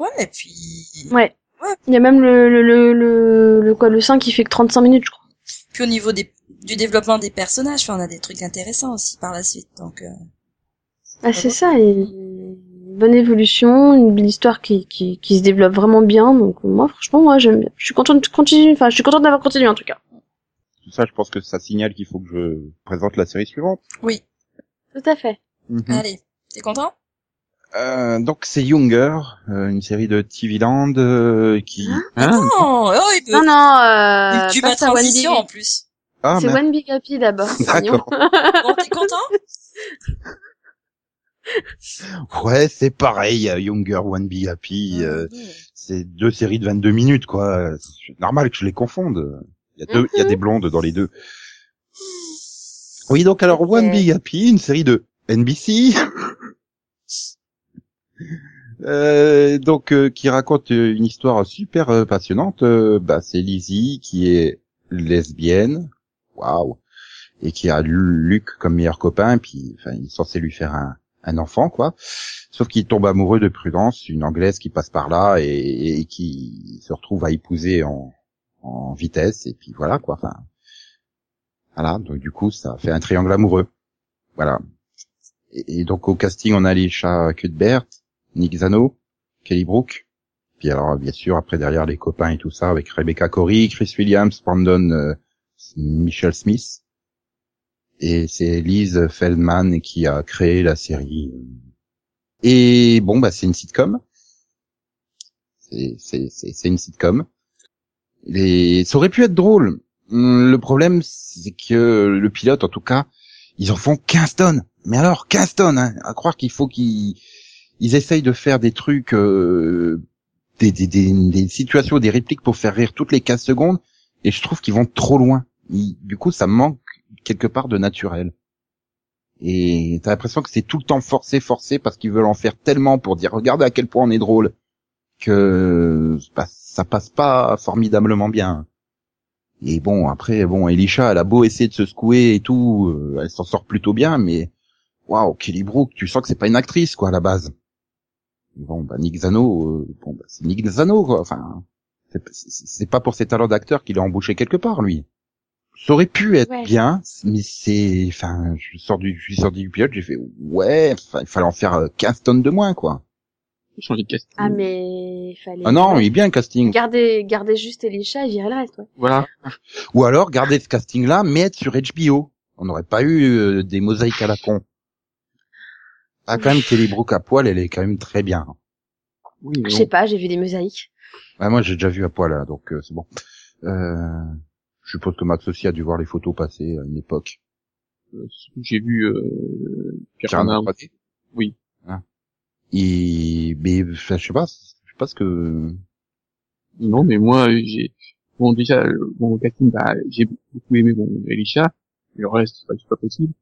Ouais, et puis, Ouais. Ouais. Il y a même le, le, le, le, le, quoi, le 5 qui fait que 35 minutes, je crois. Puis au niveau des, du développement des personnages, enfin, on a des trucs intéressants aussi par la suite, donc, euh, Ah, c'est ça, et une bonne évolution, une belle histoire qui, qui, qui se développe vraiment bien, donc moi, franchement, moi, j'aime bien. Je suis contente de continuer, enfin, je suis contente d'avoir continué, en tout cas. Tout ça, je pense que ça signale qu'il faut que je présente la série suivante. oui. Tout à fait. Mhm. Allez. T'es content? Euh, donc c'est Younger, euh, une série de TV Land euh, qui... Hein Non, oh, il peut, Non, non, euh, tu m'as passe à One transition en Big, plus. Ah, c'est. One Big Happy d'abord. D'accord. [LAUGHS] Bon, t'es content? Ouais, c'est pareil, euh, Younger, One Be Happy, euh, Mhm. c'est deux séries de 22 minutes, quoi. C'est normal que je les confonde. Il y a deux, il y a des blondes dans les deux. Oui, donc alors. One Be Happy, une série de NBC, euh, donc euh, qui raconte euh, une histoire super euh, passionnante. Euh, bah, c'est Lizzie qui est lesbienne, waouh, et qui a Lu- Luc comme meilleur copain, puis enfin il est censé lui faire un, un enfant, quoi. Sauf qu'il tombe amoureux de Prudence, une anglaise qui passe par là et, et qui se retrouve à épouser en, en vitesse, et puis voilà, quoi. Enfin, voilà. Donc du coup, ça fait un triangle amoureux. Voilà. Et, donc au casting, on a Lisha Cuthbert, Nick Zano, Kelly Brook. Puis alors, bien sûr, après derrière les copains et tout ça, avec Rebecca Corey, Chris Williams, Brandon euh, Michel Smith. Et c'est Liz Feldman qui a créé la série. Et bon, bah c'est une sitcom. C'est une sitcom. Et ça aurait pu être drôle. Hum, Le problème, c'est que le pilote, en tout cas, ils en font 15 tonnes. Mais alors, 15 tonnes, hein, à croire qu'il faut qu'ils ils essayent de faire des trucs, euh, des, des, situations, des répliques pour faire rire toutes les 15 secondes, et je trouve qu'ils vont trop loin. Du coup, ça manque quelque part de naturel. Et t'as l'impression que c'est tout le temps forcé, forcé, parce qu'ils veulent en faire tellement pour dire, regardez à quel point on est drôle, que bah, ça passe pas formidablement bien. Et bon, après, bon, Elisha, elle a beau essayer de se secouer et tout, euh, elle s'en sort plutôt bien, mais waouh, Kelly Brook, tu sens que c'est pas une actrice quoi à la base. Bon, bah Nick Zano, euh, bon, bah, c'est Nick Zano quoi. Enfin, c'est- pas pour ses talents d'acteur qu'il a embauché quelque part lui. Ça aurait pu être Ouais. bien, mais c'est, enfin, je sors du, je suis sorti du pilote, j'ai fait ouais, enfin, il fallait en faire euh, 15 tonnes de moins quoi. Changer de casting. Ah, mais il fallait. Ah non, il est bien le casting. Garder, garder juste Elisha et virer le reste, ouais. Voilà. Ou alors garder ce casting-là, mais être sur HBO. On n'aurait pas eu euh, des mosaïques à la con. Ah, quand même, Kelly Brook à poil, elle est quand même très bien. Oui, Je bon. sais pas, j'ai vu des mosaïques. Ah, moi, j'ai déjà vu à poil, là, donc euh, c'est bon. Euh, je suppose que Max aussi a dû voir les photos passer à une époque. Euh, J'ai vu euh, Pierre. Oui. Ah. Et, mais, enfin, je sais pas, je sais pas ce que... Non, mais moi, j'ai bon déjà euh, mon casting, bah, j'ai beaucoup aimé bon Elisha. Le reste, pas, c'est pas possible.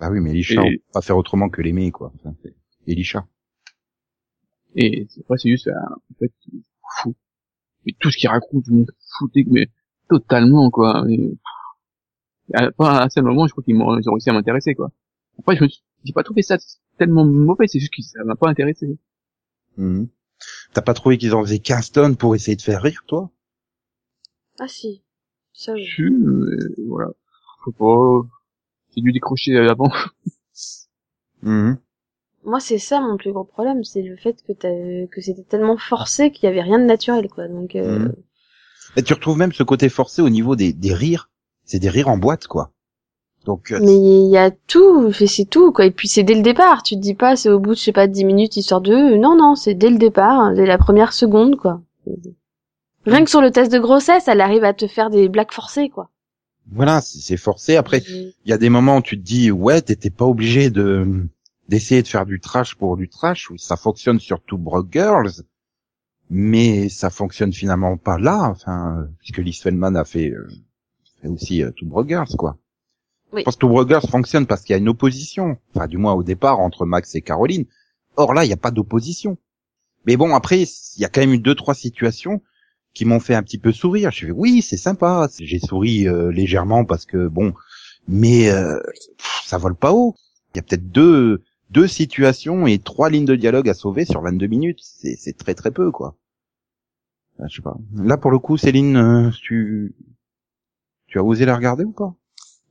Ah oui, mais Elisha, Et- on peut pas faire autrement que l'aimer, quoi. Enfin, c'est Elisha. Et c'est après, c'est juste, euh, en fait, fou. Mais tout ce qu'il raconte, je me foutais, mais totalement, quoi. Et, à, pas à un seul moment, je crois qu'ils m'ont ils ont réussi à m'intéresser, quoi. Après, je me suis- j'ai pas trouvé ça tellement mauvais, c'est juste que ça m'a pas intéressé. Mhm. T'as pas trouvé qu'ils en faisaient 15 tonnes pour essayer de faire rire, toi? Ah si. Ça, je... Je, euh, voilà. Faut pas, j'ai dû décrocher avant. [LAUGHS] Mhm. Moi, c'est ça mon plus gros problème, c'est le fait que t'as, que c'était tellement forcé qu'il y avait rien de naturel, quoi. Donc, euh, Mhm. Et tu retrouves même ce côté forcé au niveau des, des rires. C'est des rires en boîte, quoi. Donc, euh, mais il y a tout, c'est tout, quoi. Et puis c'est dès le départ. Tu te dis pas, c'est au bout de, je sais pas, 10 minutes, histoire de, non, non, c'est dès le départ, dès la première seconde, quoi. Rien que sur le test de grossesse, elle arrive à te faire des blagues forcées, quoi. Voilà, c'est c'est forcé. Après, il y a des moments où tu te dis, ouais, t'étais pas obligé de d'essayer de faire du trash pour du trash. Ça fonctionne sur Two Broke Girls, mais ça fonctionne finalement pas là. Enfin, puisque Liz Feldman a fait, euh, fait aussi euh, Two Broke Girls, quoi. Oui. Je pense que Two Broke Girls fonctionne parce qu'il y a une opposition. Enfin, du moins au départ entre Max et Caroline. Or là, il n'y a pas d'opposition. Mais bon, après, il y a quand même eu deux, trois situations qui m'ont fait un petit peu sourire. Je fais oui, c'est sympa. J'ai souri euh, légèrement parce que bon, mais euh, pff, ça vole pas haut. Il y a peut-être deux deux situations et trois lignes de dialogue à sauver sur 22 minutes. C'est c'est très très peu quoi. Ah, je sais pas. Là pour le coup, Céline, euh, tu tu as osé la regarder ou pas?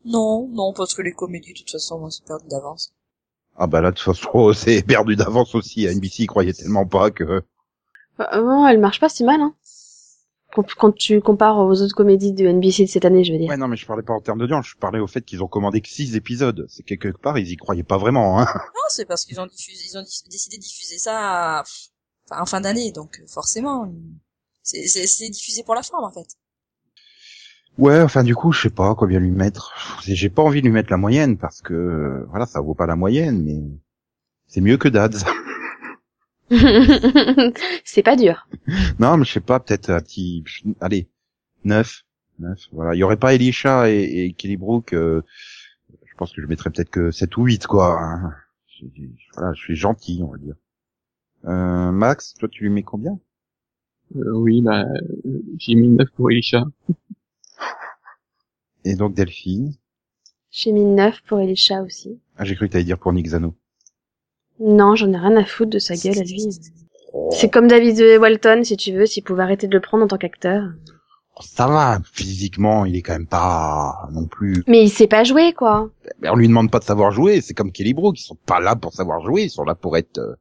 Non, non, parce que les comédies, de toute façon, moi, c'est perdu d'avance. Ah bah là de toute façon, [LAUGHS] c'est perdu d'avance aussi. À NBC, ils croyaient tellement pas que. Bah, non, elle marche pas si mal, hein. Quand, tu compares aux autres comédies de NBC de cette année, je veux dire. Ouais non, mais je parlais pas en termes d'audience. Je parlais au fait qu'ils ont commandé que six épisodes. C'est que quelque part ils y croyaient pas vraiment. Hein. [LAUGHS] Non, c'est parce qu'ils ont diffusé, ils ont décidé de diffuser ça, enfin, en fin d'année, donc euh, forcément, c'est, diffusé pour la forme, en fait. Ouais, enfin du coup, je sais pas combien lui mettre. J'ai pas envie de lui mettre la moyenne parce que voilà, ça vaut pas la moyenne, mais c'est mieux que Dads. [LAUGHS] [LAUGHS] c'est pas dur. non, mais je sais pas, peut-être un petit, allez, 9, 9, Voilà, il y aurait pas Elisha et, et Kelly Brook. euh, je pense que je mettrais peut-être que 7 ou 8, quoi. hein. Je- je- Voilà, je suis gentil, on va dire. Euh, Max, toi tu lui mets combien? Euh, oui, bah, j'ai mis 9 pour Elisha. Et donc Delphine? J'ai mis 9 pour Elisha aussi. Ah, j'ai cru que t'allais dire pour Nick Zano. Non, j'en ai rien à foutre de sa gueule à lui. C'est comme David Walton, si tu veux, s'il pouvait arrêter de le prendre en tant qu'acteur. Ça va, physiquement, il est quand même pas non plus Mais il sait pas jouer, quoi. Ben, on lui demande pas de savoir jouer, c'est comme Kelly Brook, ils sont pas là pour savoir jouer, ils sont là pour être euh,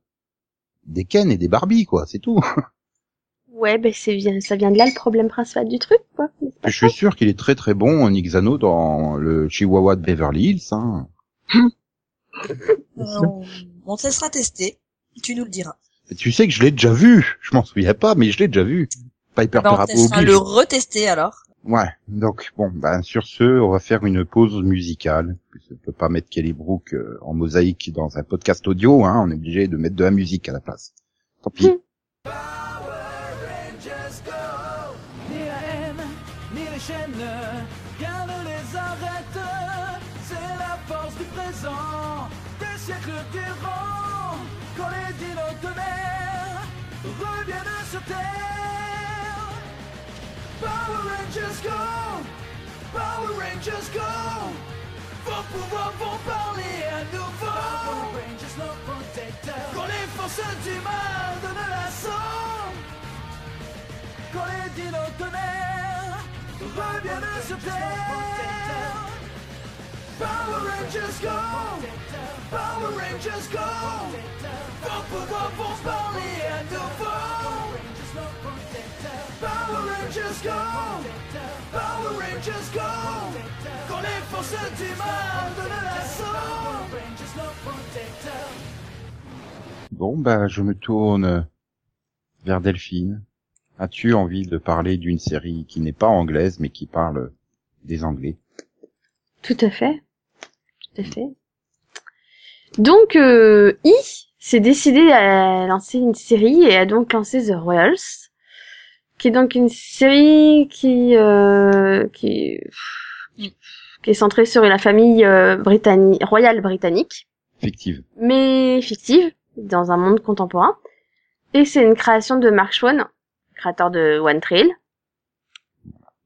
des Ken et des Barbie, quoi, c'est tout. [LAUGHS] Ouais, ben c'est bien, ça vient de là le problème principal du truc, quoi. Je suis sûr qu'il est très très bon, Nick Zano, dans le Chihuahua de Beverly Hills. Hein. [LAUGHS] on, te laissera tester, tu nous le diras. Tu sais que je l'ai déjà vu, je m'en souviens pas, mais je l'ai déjà vu. Piper Ben, on te le retester, alors. Ouais, donc bon, ben sur ce, on va faire une pause musicale. On peut pas mettre Kelly Brook euh, en mosaïque dans un podcast audio, hein, on est obligé de mettre de la musique à la place. Tant pis. Rangers Rangers go Power Rangers go vont parler à nouveau. Power Rangers, nos protecteurs. Quand les forces du mal donnent l'assaut. Quand les dinos tonnerres reviennent sur terre. Power Rangers go! Power Rangers go! Pouvoirs vont parler à nouveau! Power Rangers go! Power Rangers go! Quand les forces du mal donnent l'assaut! Bon, bah, je me tourne vers Delphine. As-tu envie de parler d'une série qui n'est pas anglaise, mais qui parle des Anglais? Tout à fait. Tout à fait. Donc, euh, I s'est décidé à lancer une série et a donc lancé The Royals, qui est donc une série qui euh, qui, qui est centrée sur la famille euh, britannique royale britannique, Fictive. mais fictive dans un monde contemporain. Et c'est une création de Mark Schwann, créateur de One Trail.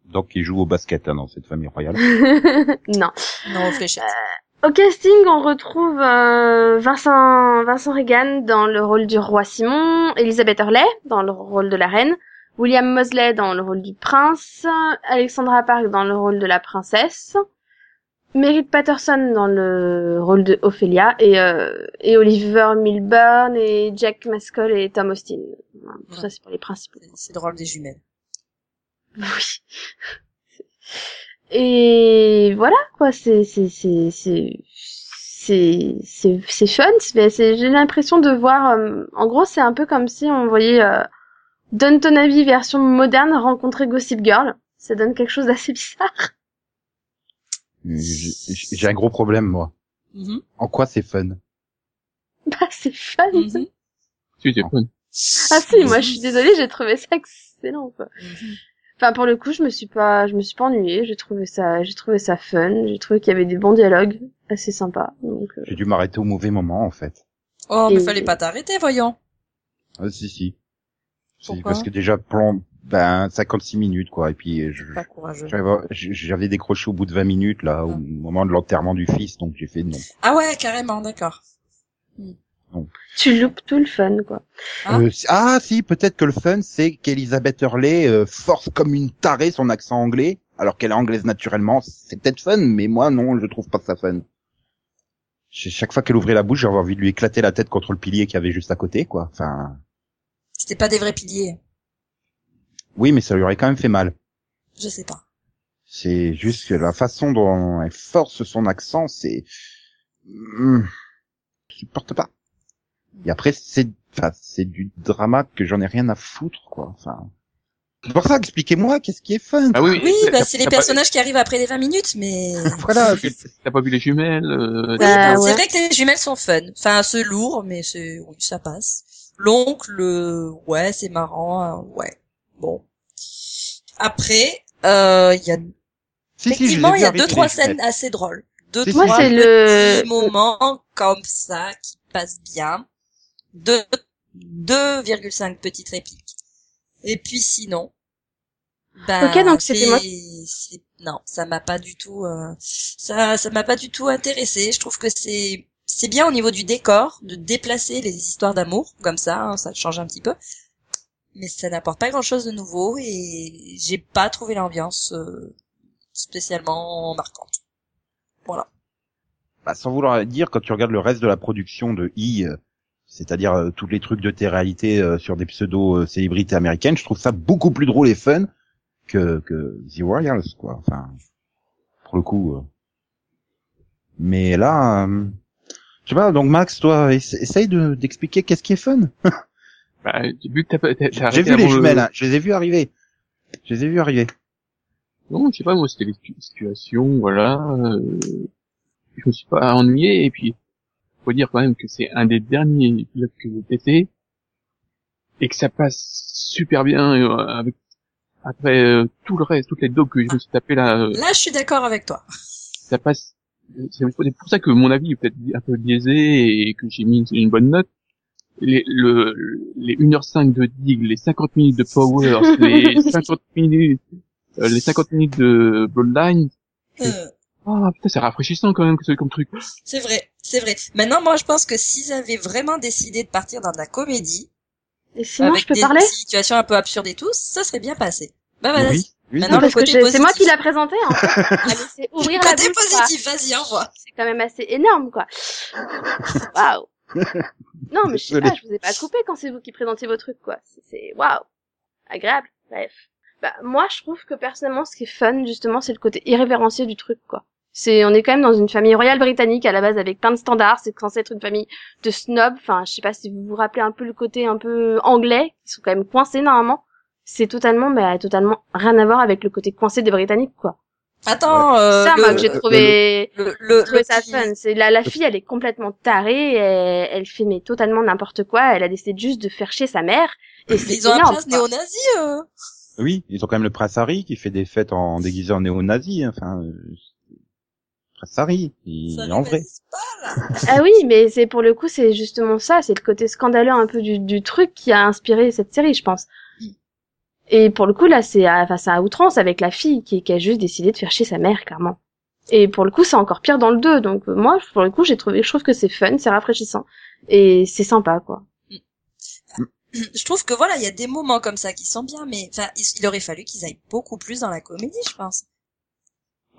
Donc, il joue au basket hein, dans cette famille royale. [LAUGHS] non. Non, fléchettes. Au casting, on retrouve euh, Vincent Vincent Regan dans le rôle du roi Simon, Elizabeth Hurley dans le rôle de la reine, William Mosley dans le rôle du prince, Alexandra Park dans le rôle de la princesse, Merritt Patterson dans le rôle de Ophelia et euh, et Oliver Milburn et Jack Maskell et Tom Austin. Tout ça c'est pour les principaux. C'est- drôle des jumelles. [LAUGHS] Oui. Et voilà quoi, c'est c'est c'est c'est c'est c'est fun. c'est- J'ai l'impression de voir. euh, en gros, c'est un peu comme si on voyait euh, Downton Abbey version moderne rencontrer Gossip Girl. Ça donne quelque chose d'assez bizarre. J'ai j'ai un gros problème, moi. Mhm, En quoi c'est fun? Bah c'est fun. Si, c'est fun. Ah si, moi je suis désolée, j'ai trouvé ça excellent quoi. mhm. Enfin pour le coup, je me suis pas je me suis pas ennuyée, j'ai trouvé ça j'ai trouvé ça fun, j'ai trouvé qu'il y avait des bons dialogues assez sympas. Donc euh, J'ai dû m'arrêter au mauvais moment, en fait. Oh, mais Et- fallait pas t'arrêter, voyons. Ah, si, si. Pourquoi parce que déjà, plan, ben, 56 minutes, quoi. Et puis, j'avais décroché au bout de 20 minutes, là, au Ah. moment de l'enterrement du fils, donc j'ai fait non. Ah ouais, carrément, d'accord. tu loupes tout le fun quoi. Hein Euh, ah, si, peut-être que le fun, c'est qu'Elisabeth Hurley euh, force comme une tarée son accent anglais, alors qu'elle est anglaise naturellement. C'est peut-être fun, mais moi, non, je trouve pas ça fun. Ch- Chaque fois qu'elle ouvrait la bouche, j'avais envie de lui éclater la tête contre le pilier qu'il y avait juste à côté, quoi. Enfin, C'était pas des vrais piliers. oui, mais ça lui aurait quand même fait mal. Je sais pas. C'est juste que la façon dont elle force son accent, c'est... Hmm, je supporte pas. Et après, c'est enfin, c'est du drama que j'en ai rien à foutre, quoi. Enfin... C'est pour ça, expliquez-moi, qu'est-ce qui est fun Ah oui, Oui, bah, c'est les pas- personnages qui arrivent après les 20 minutes, mais... [LAUGHS] Voilà, T'as pas vu les jumelles euh, Bah, c'est ouais. vrai que les jumelles sont fun. Enfin, c'est lourd, mais c'est, oui, ça passe. L'oncle, euh, ouais, c'est marrant, hein, ouais. Bon. Après, euh, il y a, Si, effectivement, il y a deux, trois jumelles. scènes assez drôles. Deux, Si, trois Moi, c'est petits le- moments comme ça qui passent bien. Deux, 2,5 petites répliques. Et puis sinon, ben, Ok, donc c'était moi. Non, ça m'a pas du tout, euh, ça, ça m'a pas du tout intéressé. Je trouve que c'est, c'est bien au niveau du décor de déplacer les histoires d'amour comme ça, hein, ça change un petit peu. Mais ça n'apporte pas grand chose de nouveau et j'ai pas trouvé l'ambiance euh, spécialement marquante. Voilà. Bah, sans vouloir dire, quand tu regardes le reste de la production de I, euh, c'est-à-dire euh, tous les trucs de télé-réalité euh, sur des pseudo-célébrités américaines, je trouve ça beaucoup plus drôle et fun que, que The Royals, quoi. Enfin, pour le coup. euh. Mais là, euh, je sais pas, donc Max, toi, essa- essaye de d'expliquer qu'est-ce qui est fun. [LAUGHS] Bah, vu que t'as pas, t'as- t'as J'ai vu les le- jumelles, hein, je les ai vus arriver. Je les ai vus arriver. Non, je sais pas, moi, c'était les situ- situations, voilà. Euh, je me suis pas ennuyé, et puis, faut dire quand même que c'est un des derniers pilotes que j'ai testé, et que ça passe super bien, euh, avec, après euh, tout le reste, toutes les dogs que je me suis tapé là, euh, Là, je suis d'accord avec toi. ça passe, c'est pour ça que mon avis est peut-être un peu biaisé, et que j'ai mis une bonne note. Les, le, les 1h05 de Dig, les 50 minutes de Powers, [LAUGHS] les 50 minutes, euh, les 50 minutes de Bloodline, Ah putain, c'est rafraîchissant quand même que c'est comme truc. C'est vrai, c'est vrai. Maintenant, moi, je pense que s'ils avaient vraiment décidé de partir dans de la comédie, Et sinon, avec je peux des parler situations un peu absurdes et tout, ça serait bien passé. Bah. Oui, oui, Maintenant, Non, parce que côté c'est moi qui positif. l'a présenté, en fait. [LAUGHS] Allez, c'est ouvrir la Côté bouche, quoi. positif, vas-y, envoie. C'est quand même assez énorme, quoi. Waouh. Non, mais je sais pas, je vous ai pas coupé quand c'est vous qui présentez vos trucs, quoi. C'est- C'est, waouh. Agréable. Bref. Bah, moi, je trouve que personnellement, ce qui est fun, justement, c'est le côté irrévérencieux du truc, quoi. C'est, on est quand même dans une famille royale britannique à la base avec plein de standards. C'est censé être une famille de snobs. Enfin, je sais pas si vous vous rappelez un peu le côté un peu anglais. Ils sont quand même coincés normalement. C'est totalement, bah, totalement rien à voir avec le côté coincé des Britanniques, quoi. Attends, euh, ça, le, moi, que j'ai trouvé, le, le, j'ai trouvé le ça petit- fun. C'est la, la fille, elle est complètement tarée. Elle, elle fait mais totalement n'importe quoi. Elle a décidé juste de faire chier sa mère. Et Mais c'est ils ont un prince néo-nazi, euh. Oui, ils ont quand même le prince Harry qui fait des fêtes en déguisé en néo-nazi. hein, Enfin, il, Ça en vrai. pas. [LAUGHS] Ah oui, mais c'est pour le coup, c'est justement ça. C'est le côté scandaleux un peu du, du truc qui a inspiré cette série, je pense. Et pour le coup, là, c'est à, enfin, c'est à outrance avec la fille qui, qui a juste décidé de faire chier sa mère, clairement. Et pour le coup, c'est encore pire dans le 2. Donc euh, moi, pour le coup, j'ai trouvé, je trouve que c'est fun, c'est rafraîchissant et c'est sympa, quoi. Je trouve que voilà, il y a des moments comme ça qui sont bien, mais enfin, il aurait fallu qu'ils aillent beaucoup plus dans la comédie, je pense.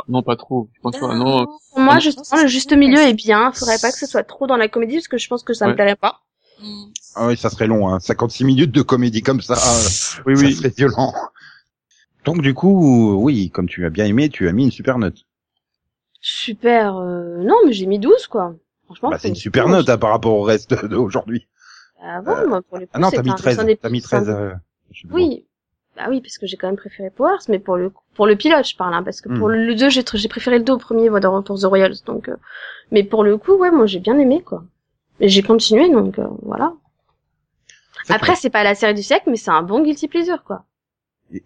Non, pas trop. Je pense pas. Non, Pour moi, justement, le juste milieu est bien. Faudrait pas que ce soit trop dans la comédie parce que je pense que ça me Ouais. plairait pas. Ah oui, ça serait long, hein. 56 minutes de comédie comme ça, euh, [LAUGHS] oui, ça oui. serait violent. Donc du coup, oui, comme tu as bien aimé, tu as mis une super note. Super. euh, Non, mais j'ai mis 12, quoi. Franchement. Bah, c'est une super note hein, par rapport au reste [LAUGHS] d'aujourd'hui. Ah bon, moi, pour le coup, Ah non, t'as mis un 13. dessin des T'as mis petits 13. symboles. euh, je sais pas. Oui. Bah oui, parce que j'ai quand même préféré Powers, mais pour le pour le pilote, je parle, hein, parce que pour Hmm. le 2, j'ai préféré le 2 au premier, moi, dans Retour the Royals, donc. euh, Mais pour le coup, ouais, moi, j'ai bien aimé, quoi. Et j'ai continué, donc euh, voilà. Après, c'est pas la série du siècle, mais c'est un bon guilty pleasure, quoi.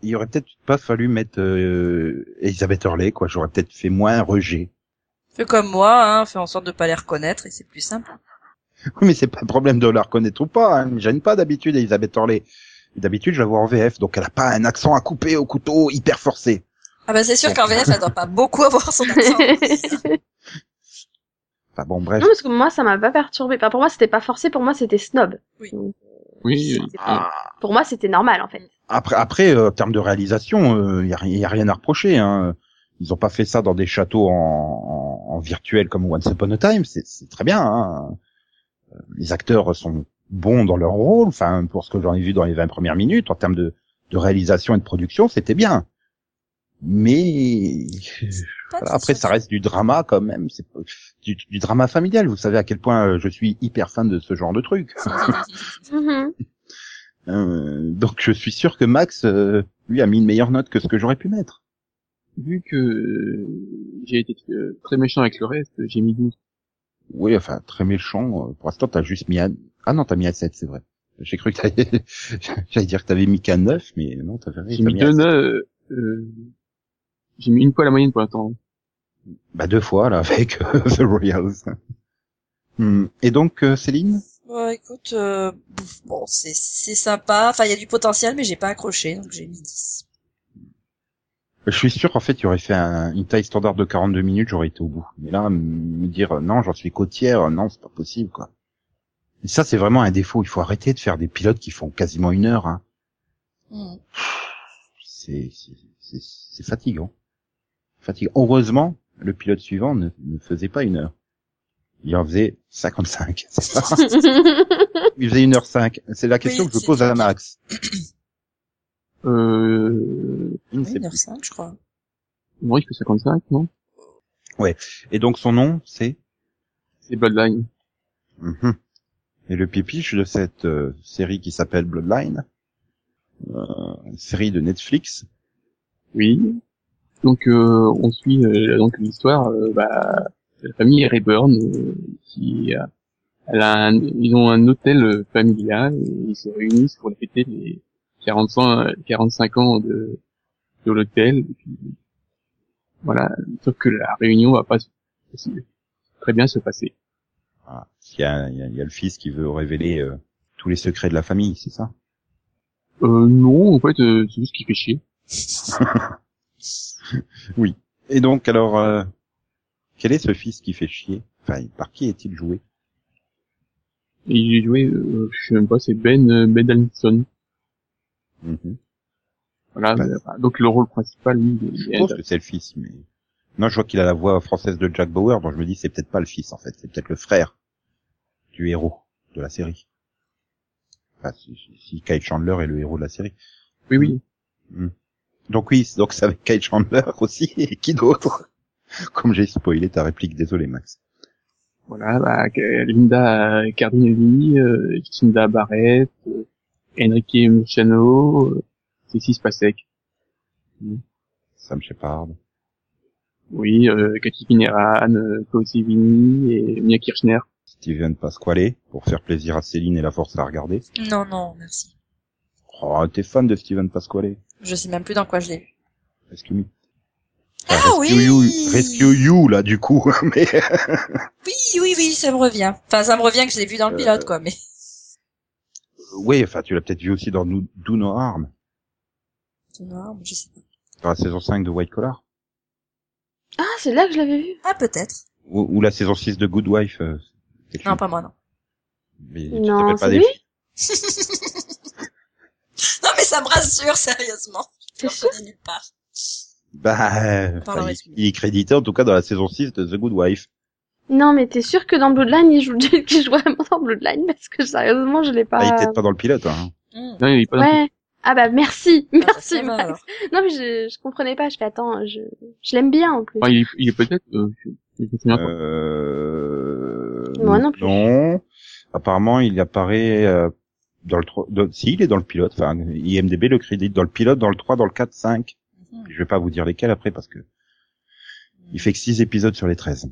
il aurait peut-être pas fallu mettre euh, Elisabeth Hurley, quoi. J'aurais peut-être fait moins rejet. Fais comme moi, hein, fais en sorte de pas les reconnaître et c'est plus simple. Oui, mais c'est pas le problème de la reconnaître ou pas. Hein. Me gêne pas d'habitude, Elisabeth Hurley. D'habitude, je la vois en VF, donc elle a pas un accent à couper au couteau hyper forcé. Ah bah c'est sûr qu'en VF, elle doit pas beaucoup avoir son accent. [LAUGHS] Enfin bon, bref. Non, parce que moi, ça m'a pas perturbé. Enfin, pour moi, c'était pas forcé, pour moi, c'était snob. Oui. Oui, Ah, Pour moi, c'était normal, en fait. Après, après, euh, en termes de réalisation, il y, a, y a rien à reprocher. Hein. Ils ont pas fait ça dans des châteaux en, en, en virtuel comme Once Upon a Time. C'est c'est très bien. Hein. Euh, Les acteurs sont bons dans leur rôle. Enfin, pour ce que j'en ai vu dans les 20 premières minutes, en termes de, de réalisation et de production, c'était bien. Mais voilà, après, ça. reste du drama quand même. C'est du, du drama familial. Vous savez à quel point euh, je suis hyper fan de ce genre de truc. [LAUGHS] Mhm. Euh, donc, je suis sûr que Max, euh, lui, a mis une meilleure note que ce que j'aurais pu mettre. vu que euh, j'ai été très méchant avec le reste, j'ai mis 12. Oui, enfin, très méchant. euh, Pour l'instant, t'as juste mis à... Ah non, t'as mis à 7, c'est vrai. J'ai cru que t'avais... [LAUGHS] J'allais dire que t'avais mis qu'à 9, mais non, t'avais J'ai t'as mis mis deux 7. notes, euh, euh, j'ai mis une fois la moyenne pour l'instant. Bah, deux fois, là, [LAUGHS] avec euh, The Royals. Hmm. Et donc, euh, Céline? Ouais, écoute, euh, bon, c'est c'est sympa. Enfin, il y a du potentiel, mais j'ai pas accroché, donc j'ai mis 10. Je suis sûr qu'en fait, il aurait fait un- une taille standard de 42 minutes, j'aurais été au bout. Mais là, me dire, euh, non, j'en suis côtière, non, c'est pas possible, quoi. Et ça, c'est vraiment un défaut. Il faut arrêter de faire des pilotes qui font quasiment une heure. Hein. Hmm. c'est c'est- c'est c'est fatigant. Fatigant. Heureusement, le pilote suivant ne, ne faisait pas une heure. Il en faisait 55. C'est ça? [LAUGHS] Il faisait une heure cinq. C'est la question Oui, que je pose à. Max. [CLEARS THROAT] Euh, Oui, sait 1h05, je crois. moi, il fait 55, non? plus. Et donc son nom, c'est? C'est Bloodline. Mhm. Et le pipiche de cette euh, série qui s'appelle Bloodline, euh, une série de Netflix. Oui. Donc, euh, on suit euh, donc l'histoire, euh, bah, de la famille Rayburn, euh, qui a, elle a un- ils ont un hôtel familial et ils se réunissent pour fêter les 45, 45 ans de, de l'hôtel. Voilà. Sauf que la réunion va pas très bien se passer. Voilà. Il, y a, il, y a, il y a le fils qui veut révéler euh, tous les secrets de la famille, c'est ça? Euh, non, en fait, euh, c'est juste qu'il fait chier. [LAUGHS] Et donc alors, euh, Quel est ce fils qui fait chier? Enfin, par qui est-il joué? Il est joué, euh, je sais même pas, c'est Ben, euh, Ben Allinson. Mhm. Voilà, Ben. enfin, donc le rôle principal, lui, Je est- pense que c'est le fils, mais... Non, je vois qu'il a la voix française de Jack Bauer, donc je me dis c'est peut-être pas le fils, en fait. C'est peut-être le frère du héros de la série. Enfin, si, si- si Kyle Chandler est le héros de la série. oui, oui. Donc oui, donc c'est avec Kyle Chandler [LAUGHS] aussi, et qui d'autre? Comme j'ai spoilé ta réplique, désolé Max. Voilà, bah, Linda Cardinelli, euh, Cinda Barrett, euh, Enrique Luciano, euh, Cécile Spacek. Sam Shepard. Oui, euh, Cathy Kineran, euh, Sevigny et Mia Kirchner. Steven Pasquale, pour faire plaisir à Céline et la force à regarder. Non, non, merci. Oh, t'es fan de Steven Pasquale? Je sais même plus dans quoi je l'ai vu. Rescue Me. Ah Rescue oui you, Rescue You, là, du coup. [LAUGHS] mais Oui, oui, oui, ça me revient. Enfin, ça me revient que je l'ai vu dans le pilote, quoi, mais... oui, enfin, tu l'as peut-être vu aussi dans Do Do No Harm, je sais pas. dans la saison 5 de White Collar. Ah, c'est là que je l'avais vu. Ah, peut-être. Ou, ou la saison 6 de Good Wife. euh, Non, film. pas moi, non. Mais tu Non, pas c'est des lui [LAUGHS] Non, mais ça me rassure, sérieusement. Je le nulle part. Bah, euh, il, il est crédité en tout cas dans la saison 6 de The Good Wife. Non, mais t'es sûr que dans Bloodline, il joue, [LAUGHS] qu'il joue vraiment dans Bloodline? Parce que sérieusement, je l'ai pas... Ah, il est peut-être pas dans le pilote, hein. Hmm. Non, il est pas dans Ouais. Ah bah merci, Ah, merci Max. Non mais je, je comprenais pas, je fais attends, je, je l'aime bien en plus. Enfin, il est, il est peut-être, euh. Euh... Moi non plus. Non. Apparemment, il apparaît euh, dans le 3... dans- Si, il est dans le pilote. Enfin, IMDB le crédite dans le pilote, dans le 3, dans le 4, 5. Mhm. Je vais pas vous dire lesquels après parce que il fait que 6 épisodes sur les 13.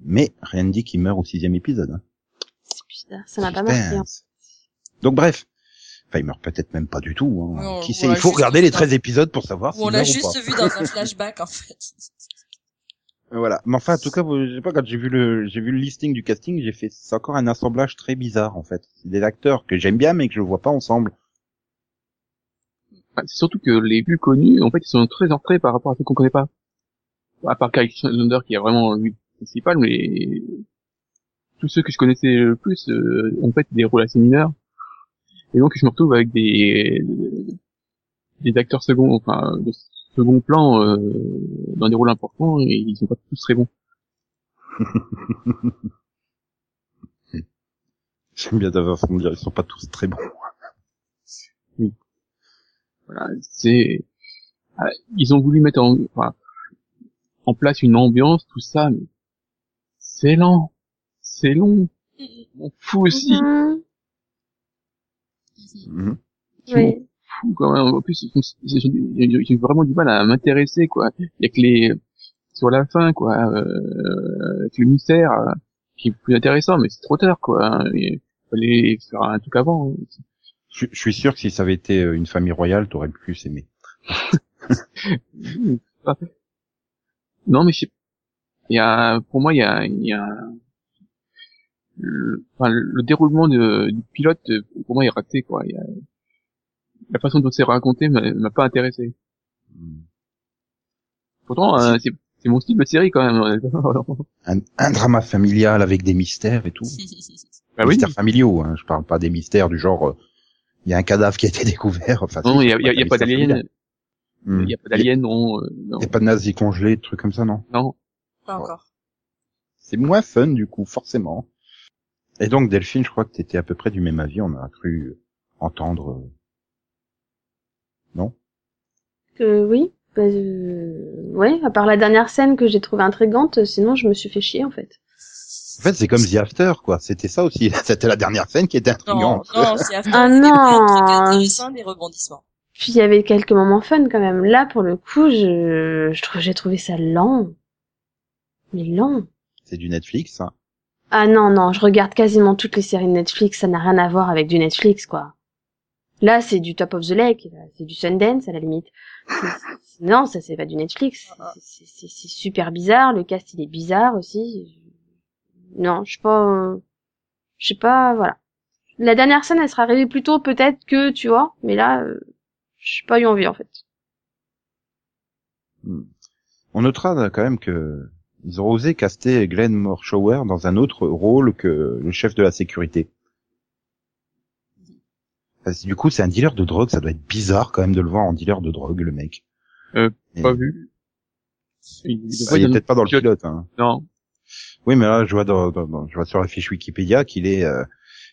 Mais rien ne dit qu'il meurt au sixième épisode. hein. Putain, ça m'a pas marqué. hein. Donc bref. Enfin, il meurt peut-être même pas du tout. Hein. Non, Qui on sait? Il faut juste regarder vu les dans- 13 épisodes pour savoir Ou on l'a ou juste pas. vu dans un [LAUGHS] flashback, en fait. Euh, Voilà. Mais enfin, en tout cas, vous- je sais pas, quand j'ai vu le, j'ai vu le listing du casting, j'ai fait, c'est encore un assemblage très bizarre, en fait. C'est des acteurs que j'aime bien, mais que je vois pas ensemble. Enfin, c'est surtout que les plus connus, en fait, ils sont très entrés par rapport à ceux qu'on connaît pas. À part Kyle Chandler qui est vraiment lui principal, mais tous ceux que je connaissais le plus, euh, en fait, des rôles assez mineurs. Et donc, je me retrouve avec des des acteurs second, enfin, de second plan euh, dans des rôles importants et ils sont pas tous très bons. [LAUGHS] J'aime bien d'avoir façon de dire, ils sont pas tous très bons. Voilà, c'est ah, ils ont voulu mettre en enfin, en place une ambiance, tout ça, mais c'est lent, c'est long, on fout aussi, Oui. m'en fous quand même. En plus, j'ai vraiment du mal à m'intéresser, quoi. Il y a que les sur la fin, quoi, euh, avec le mystère euh, qui est plus intéressant, mais c'est trop tard, quoi. Il fallait faire un truc avant. Je, je suis sûr que si ça avait été euh, une famille royale, t'aurais plus aimé. [LAUGHS] Non, mais je sais- il y a, pour moi, il y a, il y a, le, enfin, le, le déroulement de, du pilote, euh, pour moi, est raté, quoi. Il y a, la façon dont c'est raconté m'a pas intéressé. Mhm. Pourtant, euh, c'est mon style de série, quand même. [LAUGHS] Un, un drama familial avec des mystères et tout. [LAUGHS] bah oui. Mystères familiaux, hein. Je parle pas des mystères du genre, euh, il y a un cadavre qui a été découvert. Enfin, Non, il y a, y y pas d'alien. Il y a pas d'alien, non, euh, non, Il y a pas de nazis congelés, de trucs comme ça, non? Non. Pas encore. C'est moins fun, du coup, forcément. Et donc, Delphine, je crois que t'étais à peu près du même avis, on a cru entendre... Non? Que oui. Bah, euh, ouais, à part la dernière scène que j'ai trouvée intrigante, sinon je me suis fait chier en fait. En fait, c'est comme The After, quoi. C'était ça aussi. [LAUGHS] C'était la dernière scène qui était Non, intrigante. non, c'est After. [LAUGHS] Ah des non. intéressants, des rebondissements. Puis il y avait quelques moments fun quand même. Là, pour le coup, je, je trouve, j'ai trouvé ça lent. Mais lent. C'est du Netflix, hein. Ah non, non, je regarde quasiment toutes les séries de Netflix, ça n'a rien à voir avec du Netflix, quoi. Là, c'est du Top of the Lake, là, c'est du Sundance, à la limite. Non, ça, c'est pas du Netflix. C'est- super bizarre, le cast, il est bizarre aussi. Non, je sais pas... euh, Je sais pas, voilà. La dernière scène, elle sera arrivée plus tôt, peut-être que, tu vois, mais là, euh, j'ai pas eu envie, en fait. Hmm. On notera euh, quand même que ils ont osé caster Glenn Morshower dans un autre rôle que le chef de la sécurité. Parce que du coup, c'est un dealer de drogue, ça doit être bizarre quand même de le voir en dealer de drogue, le mec. Euh, Et- Pas vu. Il, Ah, est peut-être pas dans le pilote. Hein. Non. Oui, mais là, je vois dans, dans- dans- je vois sur la fiche Wikipédia qu'il est euh,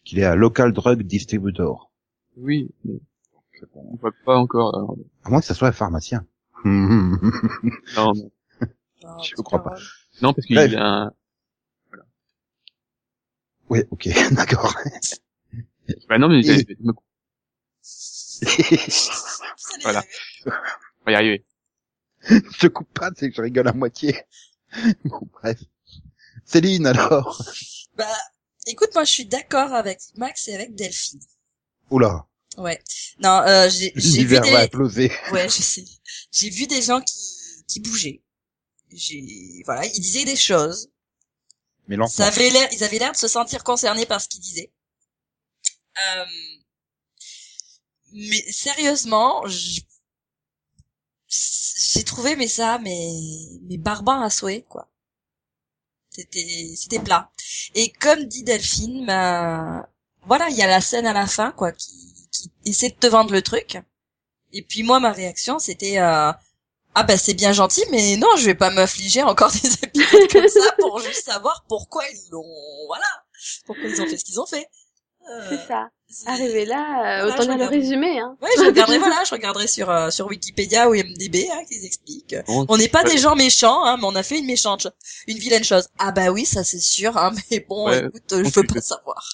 qu'il est un local drug distributor. Oui. mais On voit pas encore. alors, À moins que ça soit un pharmacien. [LAUGHS] Non, non. Non, Je crois pas. Non, parce qu'il a un... oui, ok, [LAUGHS] d'accord. Bah non, mais Et- [LAUGHS] Voilà. on va y arriver. [LAUGHS] je coupe pas, c'est que je rigole à moitié. Bon, bref. Céline, alors. Bah, écoute, moi, je suis d'accord avec Max et avec Delphine. Oula, Ouais. Non, euh, j'ai j'ai vu va des, imploser. ouais, je sais. J'ai vu des gens qui, qui bougeaient. J'ai, voilà, ils disaient des choses. Mais. Ça avait l'air, ils avaient l'air de se sentir concernés par ce qu'ils disaient. Euh, mais sérieusement, j'ai trouvé mais ça, mais mais barbare à souhait quoi. C'était c'était plat. Et comme dit Delphine, bah, voilà, il y a la scène à la fin quoi qui, qui essaie de te vendre le truc. Et puis moi ma réaction c'était euh, ah bah c'est bien gentil mais non je vais pas m'affliger encore [LAUGHS] des épisodes comme ça pour juste savoir pourquoi ils l'ont voilà pourquoi ils ont fait ce qu'ils ont fait. Euh, C'est ça. Arrivé là, euh, Voilà, autant le résumé, hein. Ouais, je regarderai, [LAUGHS] voilà, je regarderai sur, euh, sur Wikipédia ou MDB, hein, qu'ils expliquent. Bon, On n'est pas Ouais. des gens méchants, hein, mais on a fait une méchante, une vilaine chose. Ah bah oui, ça c'est sûr, hein, [LAUGHS] mais bon, Ouais. écoute, je tu pas savoir.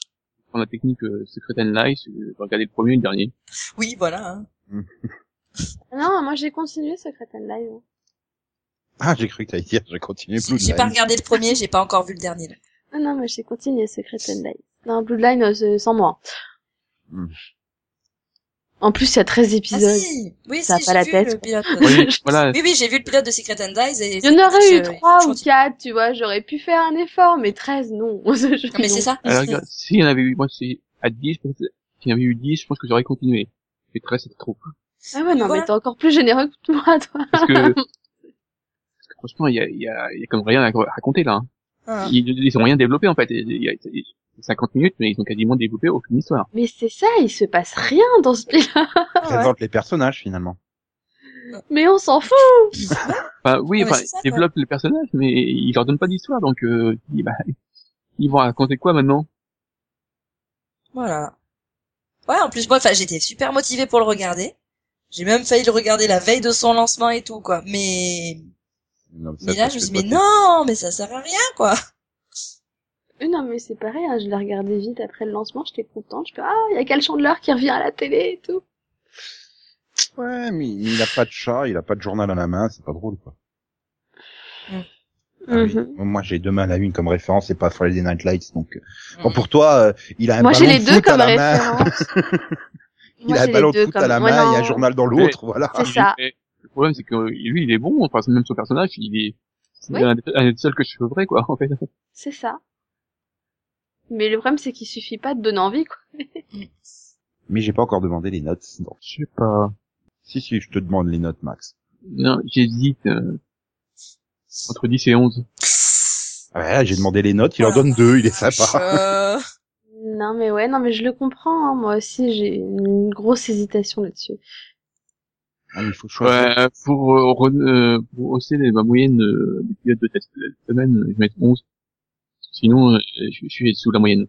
Dans la technique euh, Secret and Lies, euh, regardez le premier et le dernier. Oui, voilà. hein. Non, moi j'ai continué Secret and Live. hein. Ah, j'ai cru que t'allais dire, J'ai plus. j'ai pas regardé le premier, j'ai pas encore vu le dernier. là. Ah non, mais j'ai continué Secret and Live. Non, Bloodline, euh, c'est sans moi. Hmm. En plus, il y a 13 Ah épisodes. si, oui, Ça a si, pas la vu tête, le pilote. Oui, [LAUGHS] voilà. Oui, oui, j'ai vu le pilote de Secret and Dies et... Il y en aurait eu trois je ou continue. quatre, tu vois, j'aurais pu faire un effort, mais 13, non. [LAUGHS] Non, mais c'est ça. Alors, regarde, s'il y en avait eu, moi, c'est à 10, je pense que- s'il y en avait eu 10, je pense que j'aurais continué. Mais 13, c'était trop. Ah ouais, non, Voilà. mais t'es encore plus généreux que moi, toi. Parce que, parce [LAUGHS] que franchement, il y a, y a, y a comme rien à raconter, là. hein. Ah. Ils, ils ont rien développé, en fait. Il y a, il y a 50 minutes, mais ils ont quasiment développé aucune histoire. Mais c'est ça, il se passe rien dans ce pilote. Ah ouais. Présente les personnages, finalement. Mais on s'en fout. Enfin, oui, enfin, ils développent les personnages, mais ils leur donnent pas d'histoire, donc, euh, dis, bah, ils vont raconter quoi maintenant? Voilà. Ouais, en plus, moi, enfin, j'étais super motivée pour le regarder. J'ai même failli le regarder la veille de son lancement et tout, quoi. Mais, Non, mais là, je me suis dit, mais non, mais ça sert à rien, quoi. Euh, Non, mais c'est pareil, hein, je l'ai regardé vite après le lancement, j'étais contente. Je fais, ah, il y a Cal Chandler qui revient à la télé et tout. Ouais, mais il a pas de chat, il a pas de journal à la main, c'est pas drôle, quoi. Ah oui. Mhm. Moi, j'ai demain la une comme référence, c'est pas Friday Night Lights, donc. euh, Bon, Mm. pour toi, euh, il a un Moi, j'ai les de deux à comme référence. [LAUGHS] Il Moi, a un j'ai ballon les de deux foot comme- à la main, a un non. journal dans l'autre, voilà. C'est ça. Et le problème, c'est que lui, il est bon, enfin, même son personnage, il est, c'est Oui. un, des- un des seuls que je ferais, quoi, en fait. C'est ça. Mais le problème, c'est qu'il suffit pas de donner envie, quoi. [LAUGHS] Mais j'ai pas encore demandé les notes. Donc, Je sais pas. si, si, je te demande les notes, Max. Non, j'hésite, euh, entre 10 et 11. Ah ouais, là, j'ai demandé les notes, il en donne deux, il est sympa. [LAUGHS] Euh, Non, mais ouais, non, mais je le comprends, hein. Moi aussi, j'ai une grosse hésitation là-dessus. Ah, il faut choisir. Ouais, pour, euh, re- euh, pour hausser les- ma moyenne euh, des pilotes de test de la semaine, je vais mettre 11. Sinon, euh, je, je suis sous la moyenne.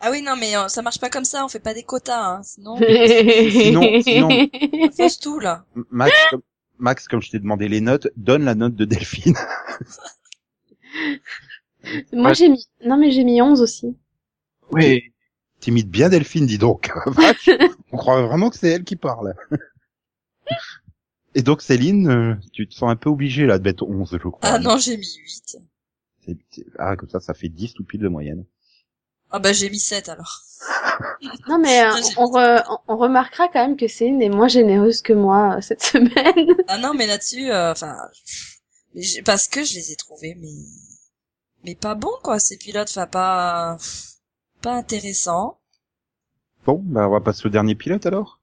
Ah oui, non, mais euh, ça marche pas comme ça, on fait pas des quotas, hein. Sinon, [LAUGHS] Sinon- sinon- tout, là. Max, comme, Max, comme je t'ai demandé les notes, donne la note de Delphine. [LAUGHS] Moi, Ouais. j'ai mis, non, mais j'ai mis 11 aussi. Ouais. T'imites bien Delphine, dis donc. [LAUGHS] On croit vraiment que c'est elle qui parle. Et donc, Céline, euh, tu te sens un peu obligée, là, de mettre 11, je crois. Ah non, j'ai mis 8. C'est- c'est- Ah, comme ça, ça fait 10 tout pile de moyenne. Ah bah j'ai mis 7 alors. [LAUGHS] Non, mais euh, on, re- on remarquera quand même que Céline est moins généreuse que moi euh, cette [LAUGHS] semaine. Ah non, mais là-dessus, enfin, parce que je les ai trouvés, mais mais pas bons quoi, ces pilotes, enfin pas pas intéressants. Bon, bah, on va passer au dernier pilote, alors.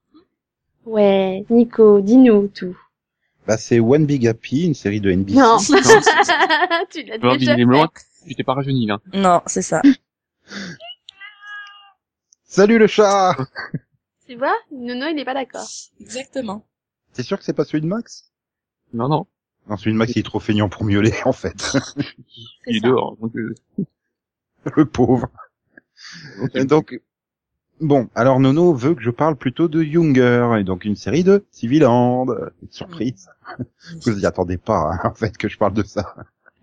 Ouais, Nico, dis-nous tout. Bah, c'est One Big Happy, une série de NBC. Non. [LAUGHS] tu l'as déjà fait. tu t'es pas rajeuni, là. Non, c'est ça. [LAUGHS] Salut le chat Tu vois, Nono, il est pas d'accord. Exactement. T'es sûr que c'est pas celui de Max? Non, non. Non, celui de Max, il est trop feignant pour miauler, en fait. Il est dehors. Donc, euh, [LAUGHS] le pauvre. Donc, Et donc, bon, alors Nono veut que je parle plutôt de Younger, et donc une série de Civiland. Surprise. Vous y attendez pas, hein, en fait, que je parle de ça.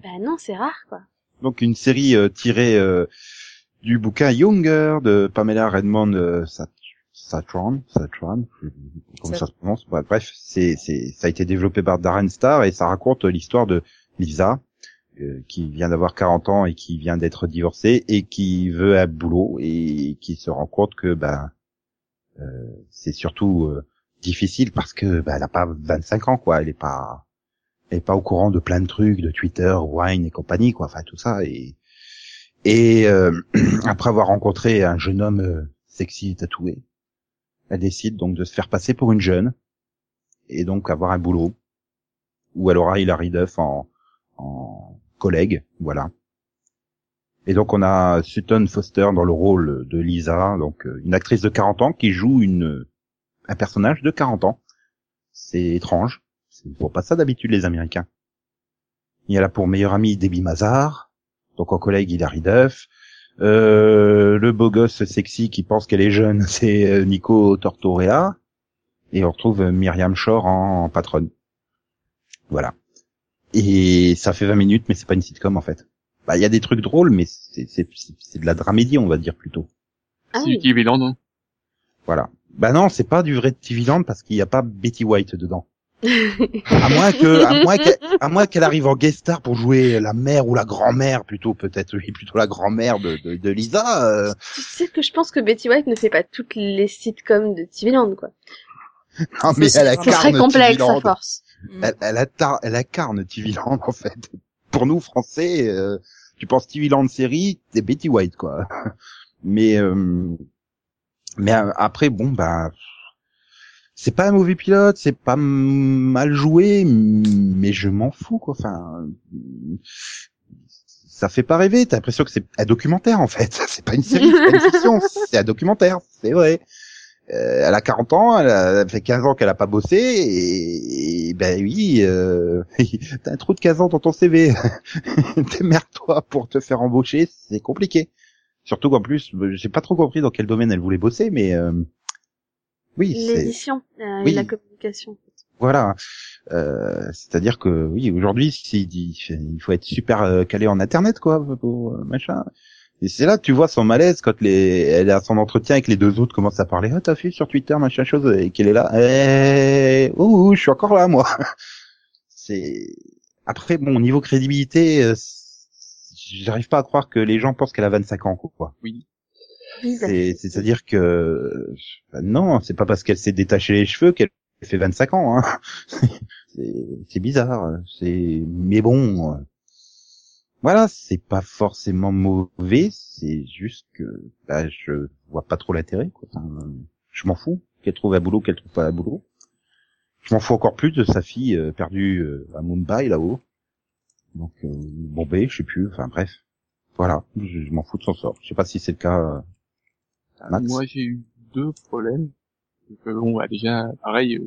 Bah non, c'est rare, quoi. Donc une série euh, tirée euh, du bouquin Younger de Pamela Redmond euh, Sat- Satran, Satran, comment ça se prononce Ouais, Bref, c'est c'est ça a été développé par Darren Star et ça raconte l'histoire de Lisa euh, qui vient d'avoir 40 ans et qui vient d'être divorcée et qui veut un boulot et qui se rend compte que ben euh, c'est surtout euh, difficile parce que ben, elle a pas 25 ans quoi, elle est pas elle est pas au courant de plein de trucs, de Twitter, Wine et compagnie, quoi. Enfin tout ça et et euh, [CLEARS THROAT] après avoir rencontré un jeune homme sexy tatoué, elle décide donc de se faire passer pour une jeune et donc avoir un boulot où elle aura Hilary Duff en, en collègue, voilà. Et donc on a Sutton Foster dans le rôle de Lisa, donc euh, une actrice de 40 ans qui joue une un personnage de 40 ans. C'est étrange. Ils font pas ça d'habitude les Américains. Il y a là pour meilleur ami Debbie Mazar, donc en collègue Hilary Duff. Euh, le beau gosse sexy qui pense qu'elle est jeune, [LAUGHS] c'est euh, Nico Tortorella. Et on retrouve euh, Myriam Shore en patronne. Voilà. Et ça fait 20 minutes, mais c'est pas une sitcom en fait. Bah, il y a des trucs drôles, mais c'est, c'est, c'est- c'est de la dramédie, on va dire plutôt. Ah c'est oui. du TV Land, hein. Voilà. Bah non, c'est pas du vrai TV Land parce qu'il n'y a pas Betty White dedans. [LAUGHS] À moins que, à moins qu'elle, à moins qu'elle arrive en guest star pour jouer la mère ou la grand-mère plutôt, peut-être, oui, plutôt la grand-mère de, de, de Lisa. euh. Tu sais que je pense que Betty White ne fait pas toutes les sitcoms de TV Land, quoi. Non, mais C'est elle incarne complexe à force. Mm. Elle, elle, elle incarne en fait. Pour nous, Français, euh, tu penses TV Land série, c'est Betty White, quoi. Mais, euh, mais euh, après, bon, bah, c'est pas un mauvais pilote, c'est pas mal joué, mais je m'en fous, quoi. Enfin, ça fait pas rêver. T'as l'impression que c'est un documentaire, en fait. [LAUGHS] C'est pas une série, c'est pas une fiction, c'est un documentaire, c'est vrai. Euh, elle a 40 ans, elle a elle fait 15 ans qu'elle a pas bossé, et, et ben oui, euh, [LAUGHS] t'as un trou de 15 ans dans ton CV. [LAUGHS] Démerde-toi pour te faire embaucher, c'est compliqué. Surtout qu'en plus, j'ai pas trop compris dans quel domaine elle voulait bosser, mais euh, oui, c'est L'édition euh, Oui. et la communication. voilà. Euh, C'est-à-dire que oui, aujourd'hui, il faut être super euh, calé en internet, quoi, pour euh, machin. Et c'est là que tu vois son malaise quand les, elle est à son entretien avec les deux autres commencent à parler. Ah, t'as fait sur Twitter, machin chose, et qu'elle est là. Eh, ouh, je suis encore là, moi. [LAUGHS] C'est après bon niveau crédibilité, euh, j'arrive pas à croire que les gens pensent qu'elle a 25 ans, quoi. Oui, C'est- C'est-à-dire que bah non, c'est pas parce qu'elle s'est détaché les cheveux qu'elle fait 25 ans. Hein. [LAUGHS] C'est- c'est bizarre. C'est mais bon, voilà, c'est pas forcément mauvais. C'est juste que bah, je vois pas trop l'intérêt. je m'en fous qu'elle trouve un boulot, qu'elle trouve pas un boulot. Je m'en fous encore plus de sa fille euh, perdue euh, à Mumbai là-haut. Donc euh, Bombay, je sais plus. Enfin bref, voilà, je, m'en fous de son sort. Je sais pas si c'est le cas. euh, Max Moi, j'ai eu deux problèmes. Euh, bon, bah, déjà, pareil,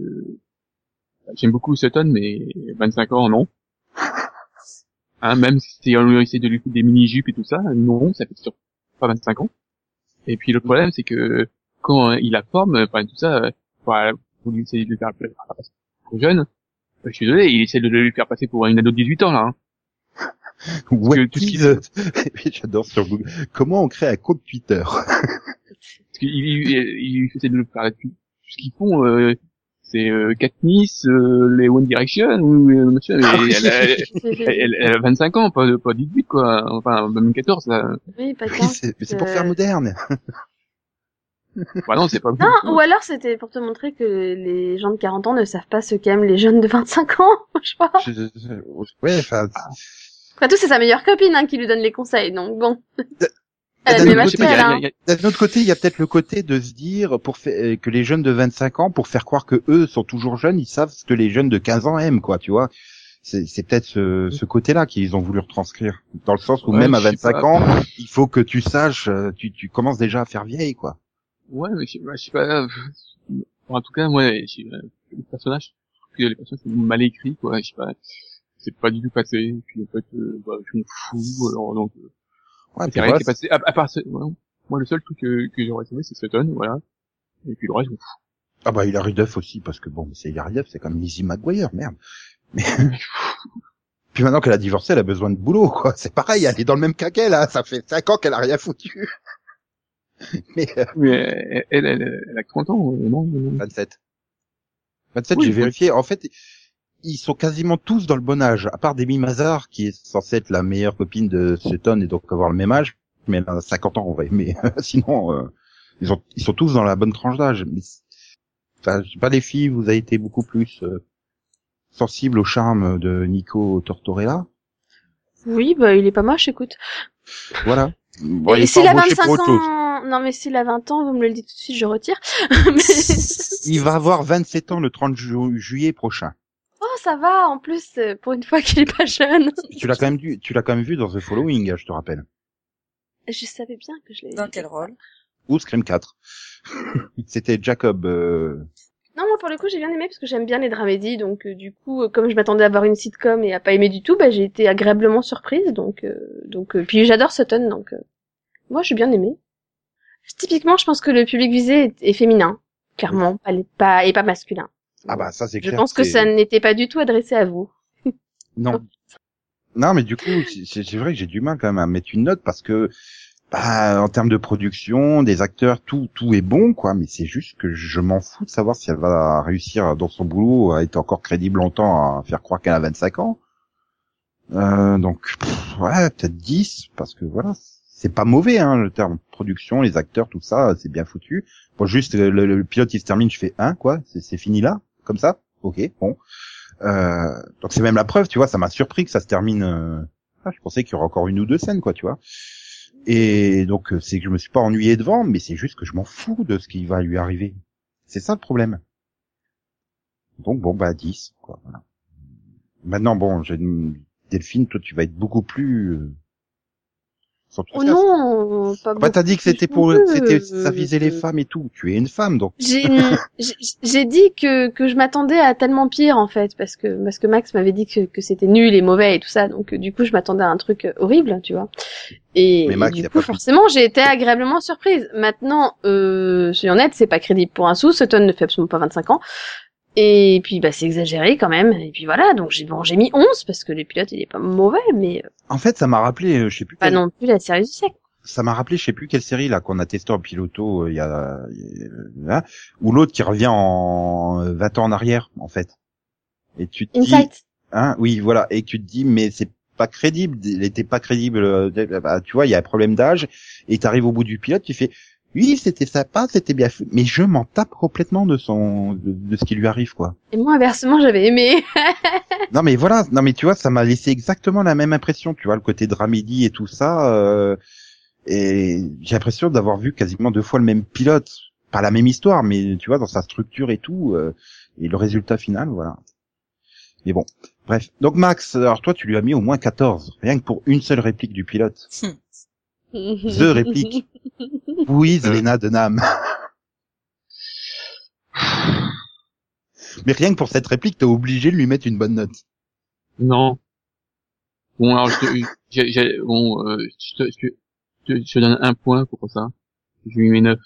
j'aime beaucoup Sutton, mais 25 ans, non. Hein, même si on essaie de lui foutre des mini-jupes et tout ça, non, ça fait sûr pas 25 ans. Et puis le problème, c'est que quand il a forme, enfin tout ça, euh, voilà, vous lui essayez de lui faire passer pour jeune, euh, je suis désolé, il essaie de le faire passer pour une ado de 18 ans, là. Hein. [LAUGHS] Que tout ce [LAUGHS] J'adore sur Google. Comment on crée un compte Twitter? [LAUGHS] Parce qu'il il, il, il essaie de le faire tout ce qu'ils font, euh, c'est euh, Katniss, euh, les One Direction, ou euh, mais Ah oui. elle, a- [LAUGHS] elle, elle a 25 ans, pas, pas 18 quoi, enfin même 14 là. oui, pas Oui, c'est mais c'est pour Euh, faire moderne. Bah non, c'est pas Non, ou alors c'était pour te montrer que les gens de 40 ans ne savent pas ce qu'aiment les jeunes de 25 ans, [LAUGHS] je crois. Je- je- Ouais, enfin, Après tout, c'est sa meilleure copine hein, qui lui donne les conseils, donc bon. A D'un autre côté, il y a- peut-être le côté de se dire pour fa- que les jeunes de 25 ans, pour faire croire que eux sont toujours jeunes, ils savent ce que les jeunes de 15 ans aiment, quoi, tu vois. C'est c'est peut-être ce, ce côté-là qu'ils ont voulu retranscrire, dans le sens où Ouais, même à je sais 25 pas. ans, il faut que tu saches, euh, tu, tu commences déjà à faire vieille, quoi. Ouais, mais je sais pas, je sais pas. euh, En tout cas, moi, je sais pas, les personnages, que les personnages sont mal écrits, quoi. Je sais pas, c'est pas du tout passé. Puis en fait, euh, bah, je m'en fous. Alors donc, euh, Ouais, c'est rien qui est passé. À, à part, ce- ouais, moi, le seul truc que, que j'aurais trouvé, c'est Sutton, voilà. Et puis le reste, fous. Ah bah il a Duff aussi parce que bon c'est Hilary Duff, c'est comme Lizzie McGuire, merde. Mais [LAUGHS] puis maintenant qu'elle a divorcé, elle a besoin de boulot quoi. C'est pareil, elle est dans le même caquet là. Ça fait 5 ans qu'elle a rien foutu. [LAUGHS] Mais euh, Mais elle, elle, elle, a 30 ans, euh, non, non, non. 27. 27, Oui, j'ai vérifié. En fait, ils sont quasiment tous dans le bon âge, à part Demi Mazar qui est censée être la meilleure copine de Sutton et donc avoir le même âge. Mais elle a 50 ans en vrai. Mais [LAUGHS] sinon, euh, ils, ont, ils sont tous dans la bonne tranche d'âge. Enfin, je sais pas les filles, vous avez été beaucoup plus euh, sensible au charme de Nico Tortorella? Oui, bah, il est pas moche, écoute. Voilà. Bon, il Et est s'il pas a embauché 25 pour autre chose. ans, non, mais s'il a 20 ans, vous me le dites tout de suite, je retire. [LAUGHS] Mais- Il va avoir 27 ans le 30 ju- juillet prochain. Oh, ça va, en plus, euh, pour une fois [LAUGHS] qu'il est pas jeune. Tu l'as quand même vu, tu l'as quand même vu dans The Following, je te rappelle. Je savais bien que je l'avais Dans quel rôle? Ou Scream 4. [LAUGHS] C'était Jacob. euh, Non, moi, pour le coup, j'ai bien aimé parce que j'aime bien les dramédies, donc euh, du coup, euh, comme je m'attendais à voir une sitcom et à pas aimer du tout, bah, j'ai été agréablement surprise, donc, euh, donc, euh, puis j'adore Sutton, donc, euh, moi, j'ai bien aimé. Typiquement, je pense que le public visé est, est féminin, clairement, pas, les- pas, et pas masculin. Ah bah ça c'est Je clair. pense que ça n'était pas du tout adressé à vous. [LAUGHS] Non. Non mais du coup c'est- vrai que j'ai du mal quand même à mettre une note parce que bah, en termes de production, des acteurs, tout tout est bon quoi. Mais c'est juste que je m'en fous de savoir si elle va réussir dans son boulot à être encore crédible longtemps à faire croire qu'elle a 25 ans. Euh, donc pff, ouais peut-être 10 parce que voilà c'est pas mauvais hein le terme production, les acteurs, tout ça c'est bien foutu. Bon juste le, le- le pilote il se termine, je fais un quoi, c'est c'est fini là comme ça. Ok bon. Euh, donc c'est même la preuve, tu vois, ça m'a surpris que ça se termine. euh, ah, je pensais qu'il y aurait encore une ou deux scènes, quoi, tu vois. Et donc euh, c'est que je me suis pas ennuyé devant, mais c'est juste que je m'en fous de ce qui va lui arriver. C'est ça le problème. Donc bon bah 10, quoi. Voilà. Maintenant bon, j'ai Delphine, toi tu vas être beaucoup plus. Euh... Oh non, pas Bah t'as dit que c'était pour, c'était, ça visait les femmes et tout. Tu es une femme, donc. [LAUGHS] J'ai j'ai- dit que que je m'attendais à tellement pire en fait parce que parce que Max m'avait dit que que c'était nul et mauvais et tout ça. Donc du coup je m'attendais à un truc euh, horrible tu vois. Et, Mais et Max, il du coup forcément j'ai été agréablement surprise. Maintenant euh, soyons honnêtes c'est pas crédible pour un sou. Sutton ne fait absolument pas 25 ans et puis bah c'est exagéré quand même et puis voilà donc j'ai bon j'ai mis 11 parce que le pilote il est pas mauvais mais euh, En fait, ça m'a rappelé, euh, je sais plus. pas non plus la série du siècle ça m'a rappelé, je sais plus quelle série là qu'on a testé en piloto euh, il y a, y a- hein, ou l'autre qui revient en euh, 20 ans en arrière en fait. Et tu te dis, Insight hein, oui, voilà, et tu te dis mais c'est pas crédible, il était pas crédible. bah, tu vois, il y a un problème d'âge et t'arrives au bout du pilote, tu fais oui, c'était sympa, c'était bien fait, mais je m'en tape complètement de son de, de ce qui lui arrive quoi. et moi inversement j'avais aimé [LAUGHS] Non mais voilà, non mais tu vois, ça m'a laissé exactement la même impression, tu vois, le côté dramédie et tout ça. euh, et j'ai l'impression d'avoir vu quasiment deux fois le même pilote, pas la même histoire, mais tu vois, dans sa structure et tout, euh, et le résultat final, voilà. Mais bon, bref. Donc Max, alors toi, tu lui as mis au moins 14, rien que pour une seule réplique du pilote. The [LAUGHS] réplique. Oui, Zelena Denham. Mais rien que pour cette réplique, t'es obligé de lui mettre une bonne note. Non. Bon, alors, je te, j'ai- j'ai- bon, euh, je te, je te, je te- donne un point pour ça. Je lui mets 9.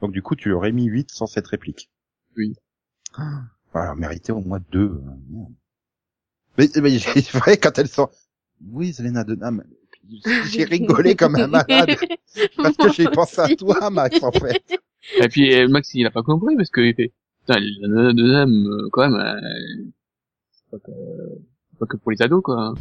Donc du coup, tu aurais mis 8 sans cette réplique. Oui. Ah, Voilà, mérité au moins 2. Mais, mais [LAUGHS] c'est vrai, quand elles sont... Oui, Zelena Denham. J'ai [LAUGHS] rigolé comme un malade. Parce que j'ai pensé à toi, Max, en fait. Et puis, euh, Max, il a pas compris parce qu'il fait, putain, la nana de Nam, euh, quand même, euh, c'est pas que, pas que pour les ados, quoi.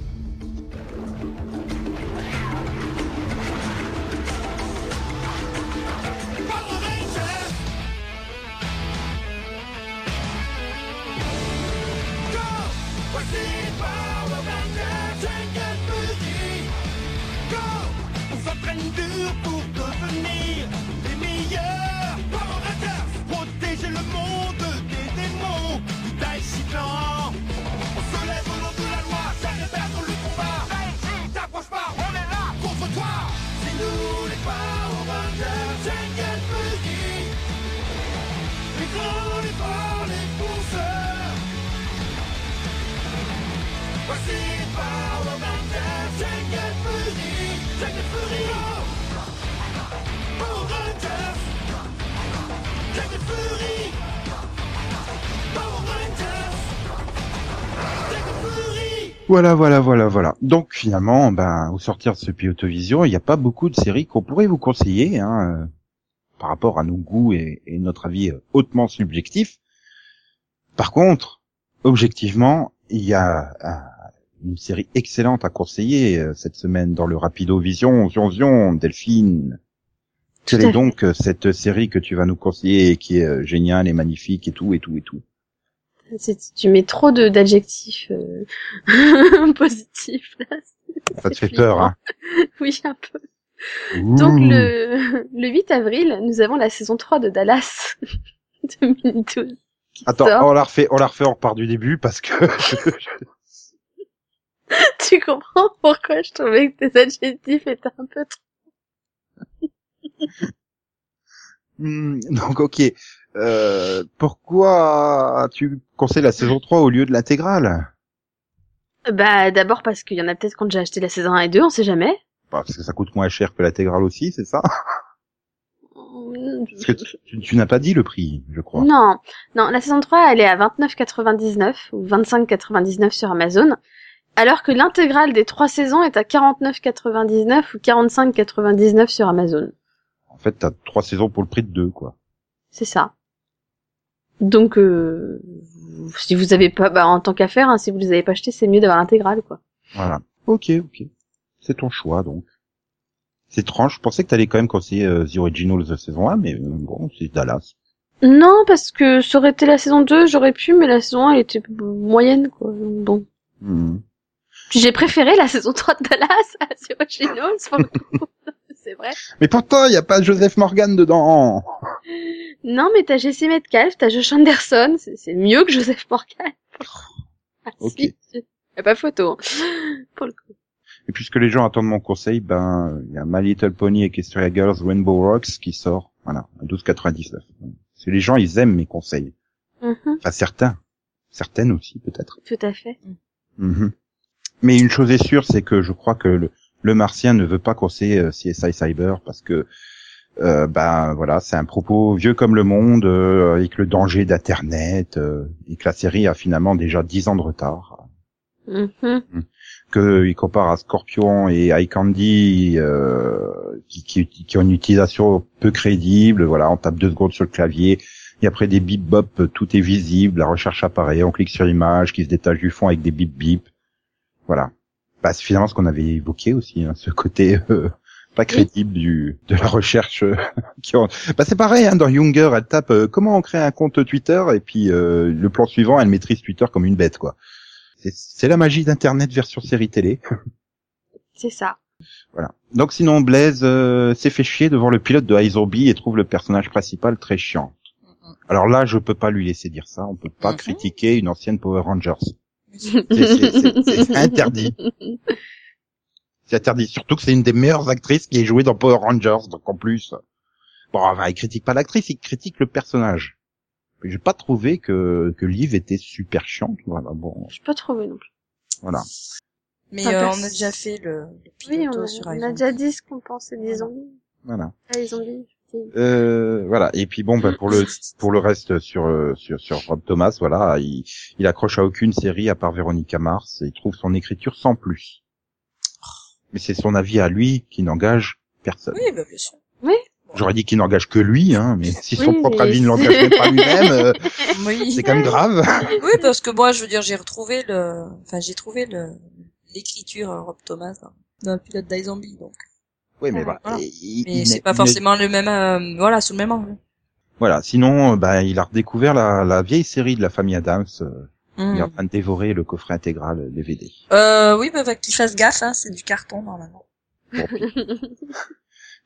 Voilà, voilà, voilà, voilà. Donc finalement, ben, au sortir de ce Autovision, il n'y a pas beaucoup de séries qu'on pourrait vous conseiller, hein, euh, par rapport à nos goûts et, notre avis euh, hautement subjectif. Par contre, objectivement, il y a euh, une série excellente à conseiller cette semaine dans le Rapido Vision, Zion Zion, Delphine, quelle est donc euh, cette série que tu vas nous conseiller et qui est euh, géniale et magnifique et tout et tout et tout Tu mets trop de d'adjectifs euh, [LAUGHS] positifs là. Ça te fait peur, hein [LAUGHS] Oui, un peu. Donc le, le 8 avril, nous avons la saison 3 de Dallas [LAUGHS] 2012. qui Attends, sort. on la refait, on la refait, on repart du début parce que Tu comprends pourquoi je trouvais que tes adjectifs étaient un peu trop... Hmm, donc ok. Euh, pourquoi tu conseilles la saison 3 au lieu de l'intégrale? Bah d'abord parce qu'il y en a peut-être qui ont déjà acheté la saison 1 et 2, on sait jamais. Bah, Parce que ça coûte moins cher que l'intégrale aussi, c'est ça? Parce que tu, tu- tu n'as pas dit le prix, je crois. Non, non, la saison 3, elle est à 29,99 ou 25,99 sur Amazon, alors que l'intégrale des trois saisons est à 49,99 ou 45,99 sur Amazon. En fait, t'as trois saisons pour le prix de deux, quoi. C'est ça. Donc, euh, si vous avez pas, bah, en tant qu'affaire, hein, si vous les avez pas achetés, c'est mieux d'avoir l'intégrale, quoi. Voilà. Ok, ok. C'est ton choix, donc. C'est étrange. Je pensais que t'allais quand même conseiller euh, The Originals de saison 1, mais euh, bon, c'est Dallas. Non, parce que ça aurait été la saison 2, j'aurais pu, mais la saison 1, elle était moyenne, quoi. Donc, Bon. Hmm. J'ai préféré la saison 3 de Dallas à The Originals, [LAUGHS] pour le coup. C'est vrai. Mais pourtant, il y a pas Joseph Morgan dedans. Non, mais t'as Jesse Metcalf, t'as Josh Anderson, c'est mieux que Joseph Morgan. [LAUGHS] Ah, Ok. si, si. Y a pas photo. hein. Pour le coup. Et puisque les gens attendent mon conseil, ben, il y a My Little Pony Equestria Girls Rainbow Rocks qui sort, voilà, à 12,99. Parce que les gens, ils aiment mes conseils. Enfin, certains. Certaines aussi, peut-être. tout à fait. Mhm. Mais une chose est sûre, c'est que je crois que le, le martien ne veut pas euh, CSI Cyber parce que euh, ben voilà, c'est un propos vieux comme le monde, euh, avec le danger d'internet, euh, et que la série a finalement déjà 10 ans de retard. Mhm. Que il compare à Scorpion et iCandy euh, qui, qui, qui ont une utilisation peu crédible, voilà, on tape deux secondes sur le clavier, et après des bip bop, tout est visible, la recherche apparaît, on clique sur image qui se détache du fond avec des bip bip. Voilà. Bah, c'est finalement ce qu'on avait évoqué aussi, hein, ce côté euh, pas crédible du de la recherche. euh, [LAUGHS] qui ont... bah, c'est pareil, hein, dans Younger, elle tape euh, comment on crée un compte Twitter et puis euh, le plan suivant, elle maîtrise Twitter comme une bête, quoi. C'est- la magie d'Internet version série télé. [LAUGHS] C'est ça. Voilà. Donc sinon, Blaise euh, s'est fait chier devant le pilote de iZombie et trouve le personnage principal très chiant. Alors là, je peux pas lui laisser dire ça. On peut pas critiquer une ancienne Power Rangers. C'est- c'est- c'est- c'est interdit. C'est interdit. Surtout que c'est une des meilleures actrices qui est jouée dans Power Rangers. Donc en plus, bon, enfin, il critique pas l'actrice, il critique le personnage. J'ai pas trouvé que que Liv était super chiante. Voilà. Bon, Je pas trouvé non plus. voilà. Mais euh, on a déjà fait le, le Oui, on a, sur on a déjà dit ce qu'on pensait des zombies. Voilà. Ah, les zombies. Euh, voilà. Et puis bon, bah, pour le [LAUGHS] pour le reste sur euh, sur sur Rob Thomas, voilà, il il accroche à aucune série à part Véronica Mars et il trouve son écriture sans plus. Mais c'est son avis à lui qui n'engage personne. Oui, bah, bien sûr. J'aurais dit qu'il n'engage que lui, hein, mais si son Oui, propre avis ne [LAUGHS] l'engage pas lui-même, euh, Oui. c'est quand même grave. [LAUGHS] oui, parce que moi, je veux dire, j'ai retrouvé le, enfin, j'ai trouvé le, l'écriture euh, Rob Thomas dans, dans le pilote d'iZombie, donc. Oui, mais voilà. voilà. Et il- Mais il c'est pas forcément le même, euh, voilà, sous le même angle. Voilà. Sinon, euh, bah, il a redécouvert la, la vieille série de la famille Adams. euh, Il est en Hmm. train de dévorer le coffret intégral euh, DVD. Euh, oui, bah, faut qu'il fasse gaffe, hein, c'est du carton, normalement. [LAUGHS]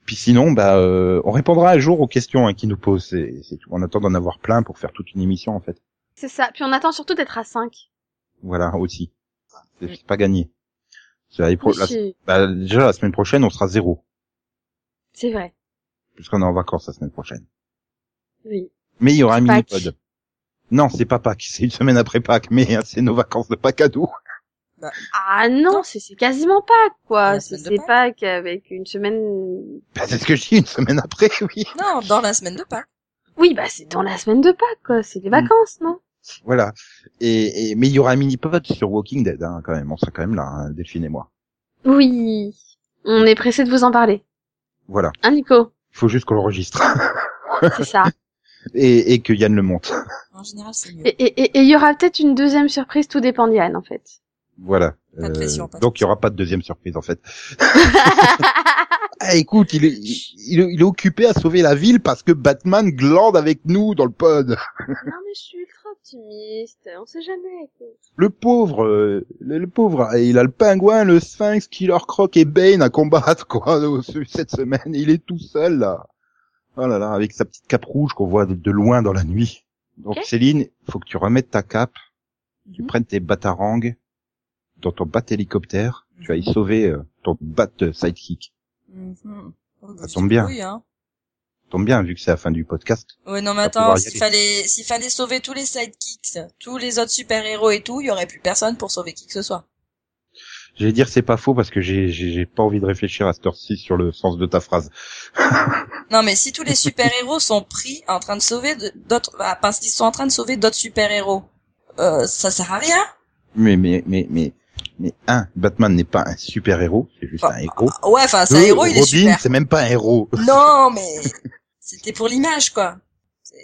Puis sinon, bah, euh, on répondra un jour aux questions hein, qu'ils nous posent. C'est c'est tout. On attend d'en avoir plein pour faire toute une émission, en fait. C'est ça. Puis on attend surtout d'être à 5. Voilà, aussi. C'est c'est pas gagné. La- bah, déjà, la semaine prochaine, on sera zéro. c'est vrai. Puisqu'on est en vacances la semaine prochaine. Oui. Mais il y aura un Pâques. mini-pod. Non, c'est pas Pâques. C'est une semaine après Pâques. Mais hein, c'est nos vacances de Pâques à nous. Ah non, c'est c'est quasiment pas quoi. La C'est semaine de c'est pas qu'avec une semaine. Bah, c'est ce que je dis, une semaine après, oui. Non, dans la semaine de Pâques. Oui, bah c'est dans la semaine de Pâques quoi. C'est les Mm. vacances, non? Voilà. Et, et mais il y aura un mini pod sur Walking Dead hein, quand même. On sera quand même là, hein, Delphine et moi. Oui. On est pressé de vous en parler. Voilà. Hein, Nico? Il faut juste qu'on l'enregistre [LAUGHS] C'est ça. et, et que Yann le monte. En général, c'est mieux. Et et- et- et il y aura peut-être une deuxième surprise, tout dépend d'Yann, en fait. Voilà. Pas de pression, pas de donc il y aura pas de deuxième surprise en fait. [LAUGHS] Ah, écoute, il est, il, est- il est occupé à sauver la ville parce que Batman glande avec nous dans le pod. non, mais je suis ultra optimiste. On sait jamais. Le pauvre, euh, le, le pauvre, il a le pingouin, le sphinx, Killer Croc et Bane à combattre quoi [LAUGHS] cette semaine. Il est tout seul là. Oh là là, avec sa petite cape rouge qu'on voit de, de loin dans la nuit. Donc. Céline, faut que tu remettes ta cape, tu Mhm. prennes tes batarangs dans ton bat hélicoptère, tu vas y sauver euh, ton bat euh, sidekick. Mhm. Ça tu tombe bien. hein. Tombe bien vu que c'est la fin du podcast. Ouais, non, mais attends, s'il fallait, s'il fallait sauver tous les sidekicks, tous les autres super-héros et tout, il y aurait plus personne pour sauver qui que ce soit. J'allais dire c'est pas faux parce que j'ai j'ai pas envie de réfléchir à cette heure-ci sur le sens de ta phrase. [LAUGHS] Non, mais si tous les super-héros sont pris en train de sauver d'autres, bah, parce qu'ils sont en train de sauver d'autres super-héros, euh, ça sert à rien. Mais mais mais mais mais un, Batman n'est pas un super héros, c'est juste Enfin, un héros. Ouais, enfin, c'est un héros, il est Robin, super. c'est même pas un héros. Non, [LAUGHS] mais c'était pour l'image, quoi.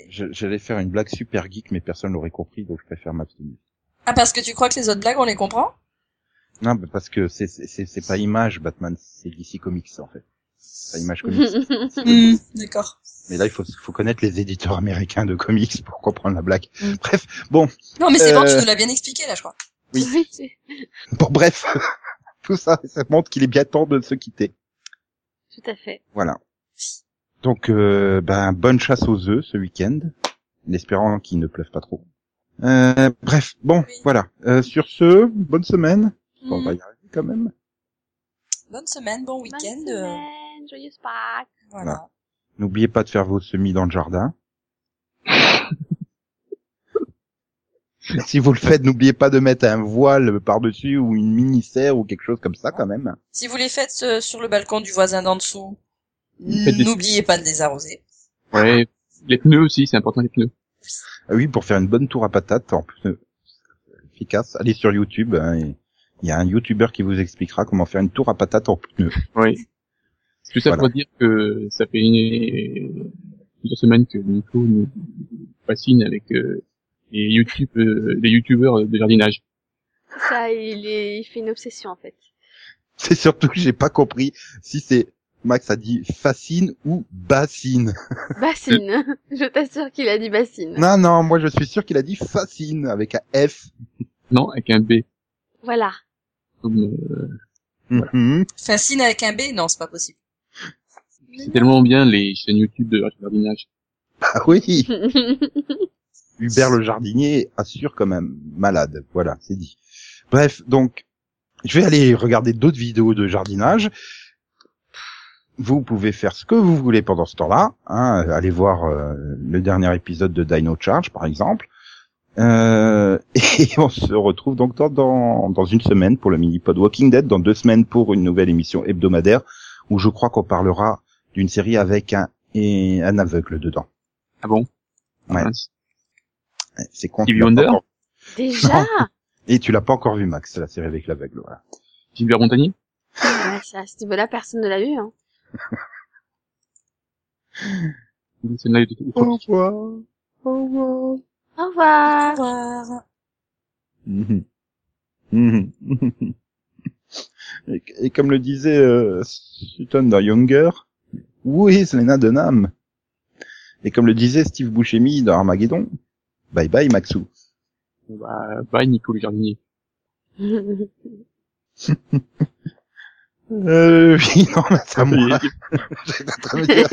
J'allais faire une blague super geek, mais personne l'aurait compris, donc je préfère m'abstenir. Ah, parce que tu crois que les autres blagues, on les comprend? Non, mais parce que c'est c'est pas image Batman, c'est DC Comics en fait. C'est pas image comics. [LAUGHS] Hmm, D'accord. mais là, il faut faut connaître les éditeurs américains de comics pour comprendre la blague. Mm. Bref, bon, Non, mais c'est bon, tu Euh, nous l'as bien expliqué, là, je crois. Oui. Bon bref, [LAUGHS] tout ça, ça montre qu'il est bien temps de se quitter. tout à fait. Voilà. Donc, euh, ben, bonne chasse aux œufs ce week-end, en espérant qu'il ne pleuve pas trop. Euh, bref, bon, Oui. voilà. Euh, sur ce, bonne semaine. On Hmm. va y arriver quand même. Bonne semaine, bon Bonne week-end. euh, semaine, joyeuse Pâques. Voilà. N'oubliez pas de faire vos semis dans le jardin. [LAUGHS] si vous le faites, n'oubliez pas de mettre un voile par-dessus ou une mini-serre ou quelque chose comme ça quand même. Si vous les faites euh, sur le balcon du voisin d'en dessous, n'oubliez pas de les arroser. Ouais, les pneus aussi, c'est important les pneus. Ah oui, pour faire une bonne tour à patate en pneus efficace, allez sur YouTube. hein, et Il y a un YouTuber qui vous expliquera comment faire une tour à patate en pneus. Oui. Tout ça Voilà. pour dire que ça fait une... plusieurs semaines que Nico nous fascine avec euh, les YouTube, euh, les YouTubeurs de jardinage. Ça, il, est, il fait une obsession, en fait. C'est surtout que j'ai pas compris si c'est Max a dit fascine ou bassine. [LAUGHS] Bassine. [LAUGHS] je t'assure qu'il a dit bassine. Non, non, moi je suis sûr qu'il a dit fascine avec un F. Non, avec un B. Voilà. Euh, Mhm. Fascine avec un B? Non, c'est pas possible. c'est tellement bien les chaînes YouTube de jardinage. Ah oui, [LAUGHS] Hubert le jardinier assure comme un malade. Voilà, c'est dit. Bref, donc, je vais aller regarder d'autres vidéos de jardinage. Vous pouvez faire ce que vous voulez pendant ce temps-là. Hein, allez voir euh, le dernier épisode de Dino Charge, par exemple. Euh, [LAUGHS] et on se retrouve donc dans, dans, dans une semaine pour le mini-pod Walking Dead, dans deux semaines pour une nouvelle émission hebdomadaire, où je crois qu'on parlera d'une série avec un, et un aveugle dedans. Ah bon? Ouais. Ouais, C'est con. Encore- Déjà? [LAUGHS] Et tu l'as pas encore vu, Max, la série avec l'aveugle, voilà. Gilbert Montagnier ouais, ça, À ce niveau-là, personne ne l'a vu. Hein. C'est une live de Au revoir. Au revoir. Au Au revoir. revoir. [LAUGHS] Et, et comme le disait euh, Sutton dans Younger, où est Lena Dunham? Et comme le disait Steve Buscemi dans Armageddon, bye bye Maxou. Bah, bye Nico le jardinier. [LAUGHS] Euh, oui, non, mais c'est à moi. Et- J'étais en train de dire,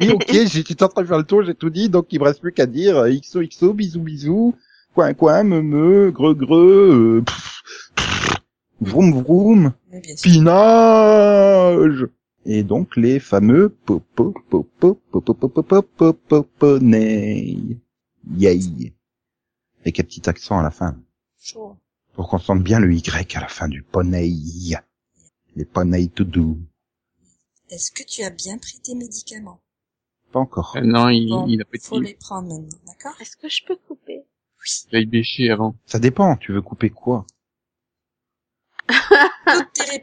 oui, ok, j'étais en train de faire le tour, j'ai tout dit, donc il me reste plus qu'à dire euh, XOXO, bisous bisous, coin coin, me me, greu greu, euh, pff, pff, vroom vroom, pinage Et donc les fameux popo popo popo popo popo popo Yay Avec un petit accent à la fin, pour qu'on sente bien le Y à la fin du poney. Les poney to do. Est-ce que tu as bien pris tes médicaments? Pas encore. Euh, non, il, Bon, il a pas faut été... les prendre maintenant, d'accord? Est-ce que je peux couper? J'aille bêcher avant. Ça dépend, tu veux couper quoi?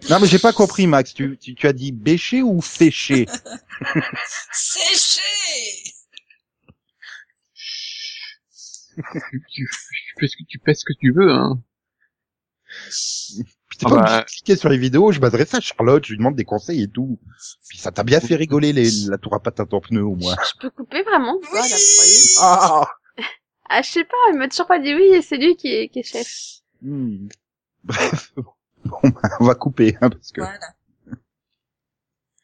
Non mais j'ai pas compris Max, tu, tu, tu as dit bêcher ou fécher [LAUGHS] Séché Tu, tu fais ce que tu fais ce que tu veux, hein. [LAUGHS] Puis t'es Ah pas bah. obligé de cliquer sur les vidéos, je m'adresse à Charlotte, je lui demande des conseils et tout. Puis ça t'a bien fait rigoler les, la tour à pattes à ton pneu au moins. Je peux couper vraiment ou pas, là, vous voyez Oui Ah Ah, je sais pas, il m'a toujours pas dit oui, et c'est lui qui est, qui est chef. Hmm. Bref, bon, bah, [LAUGHS] on va couper, hein, parce que Voilà.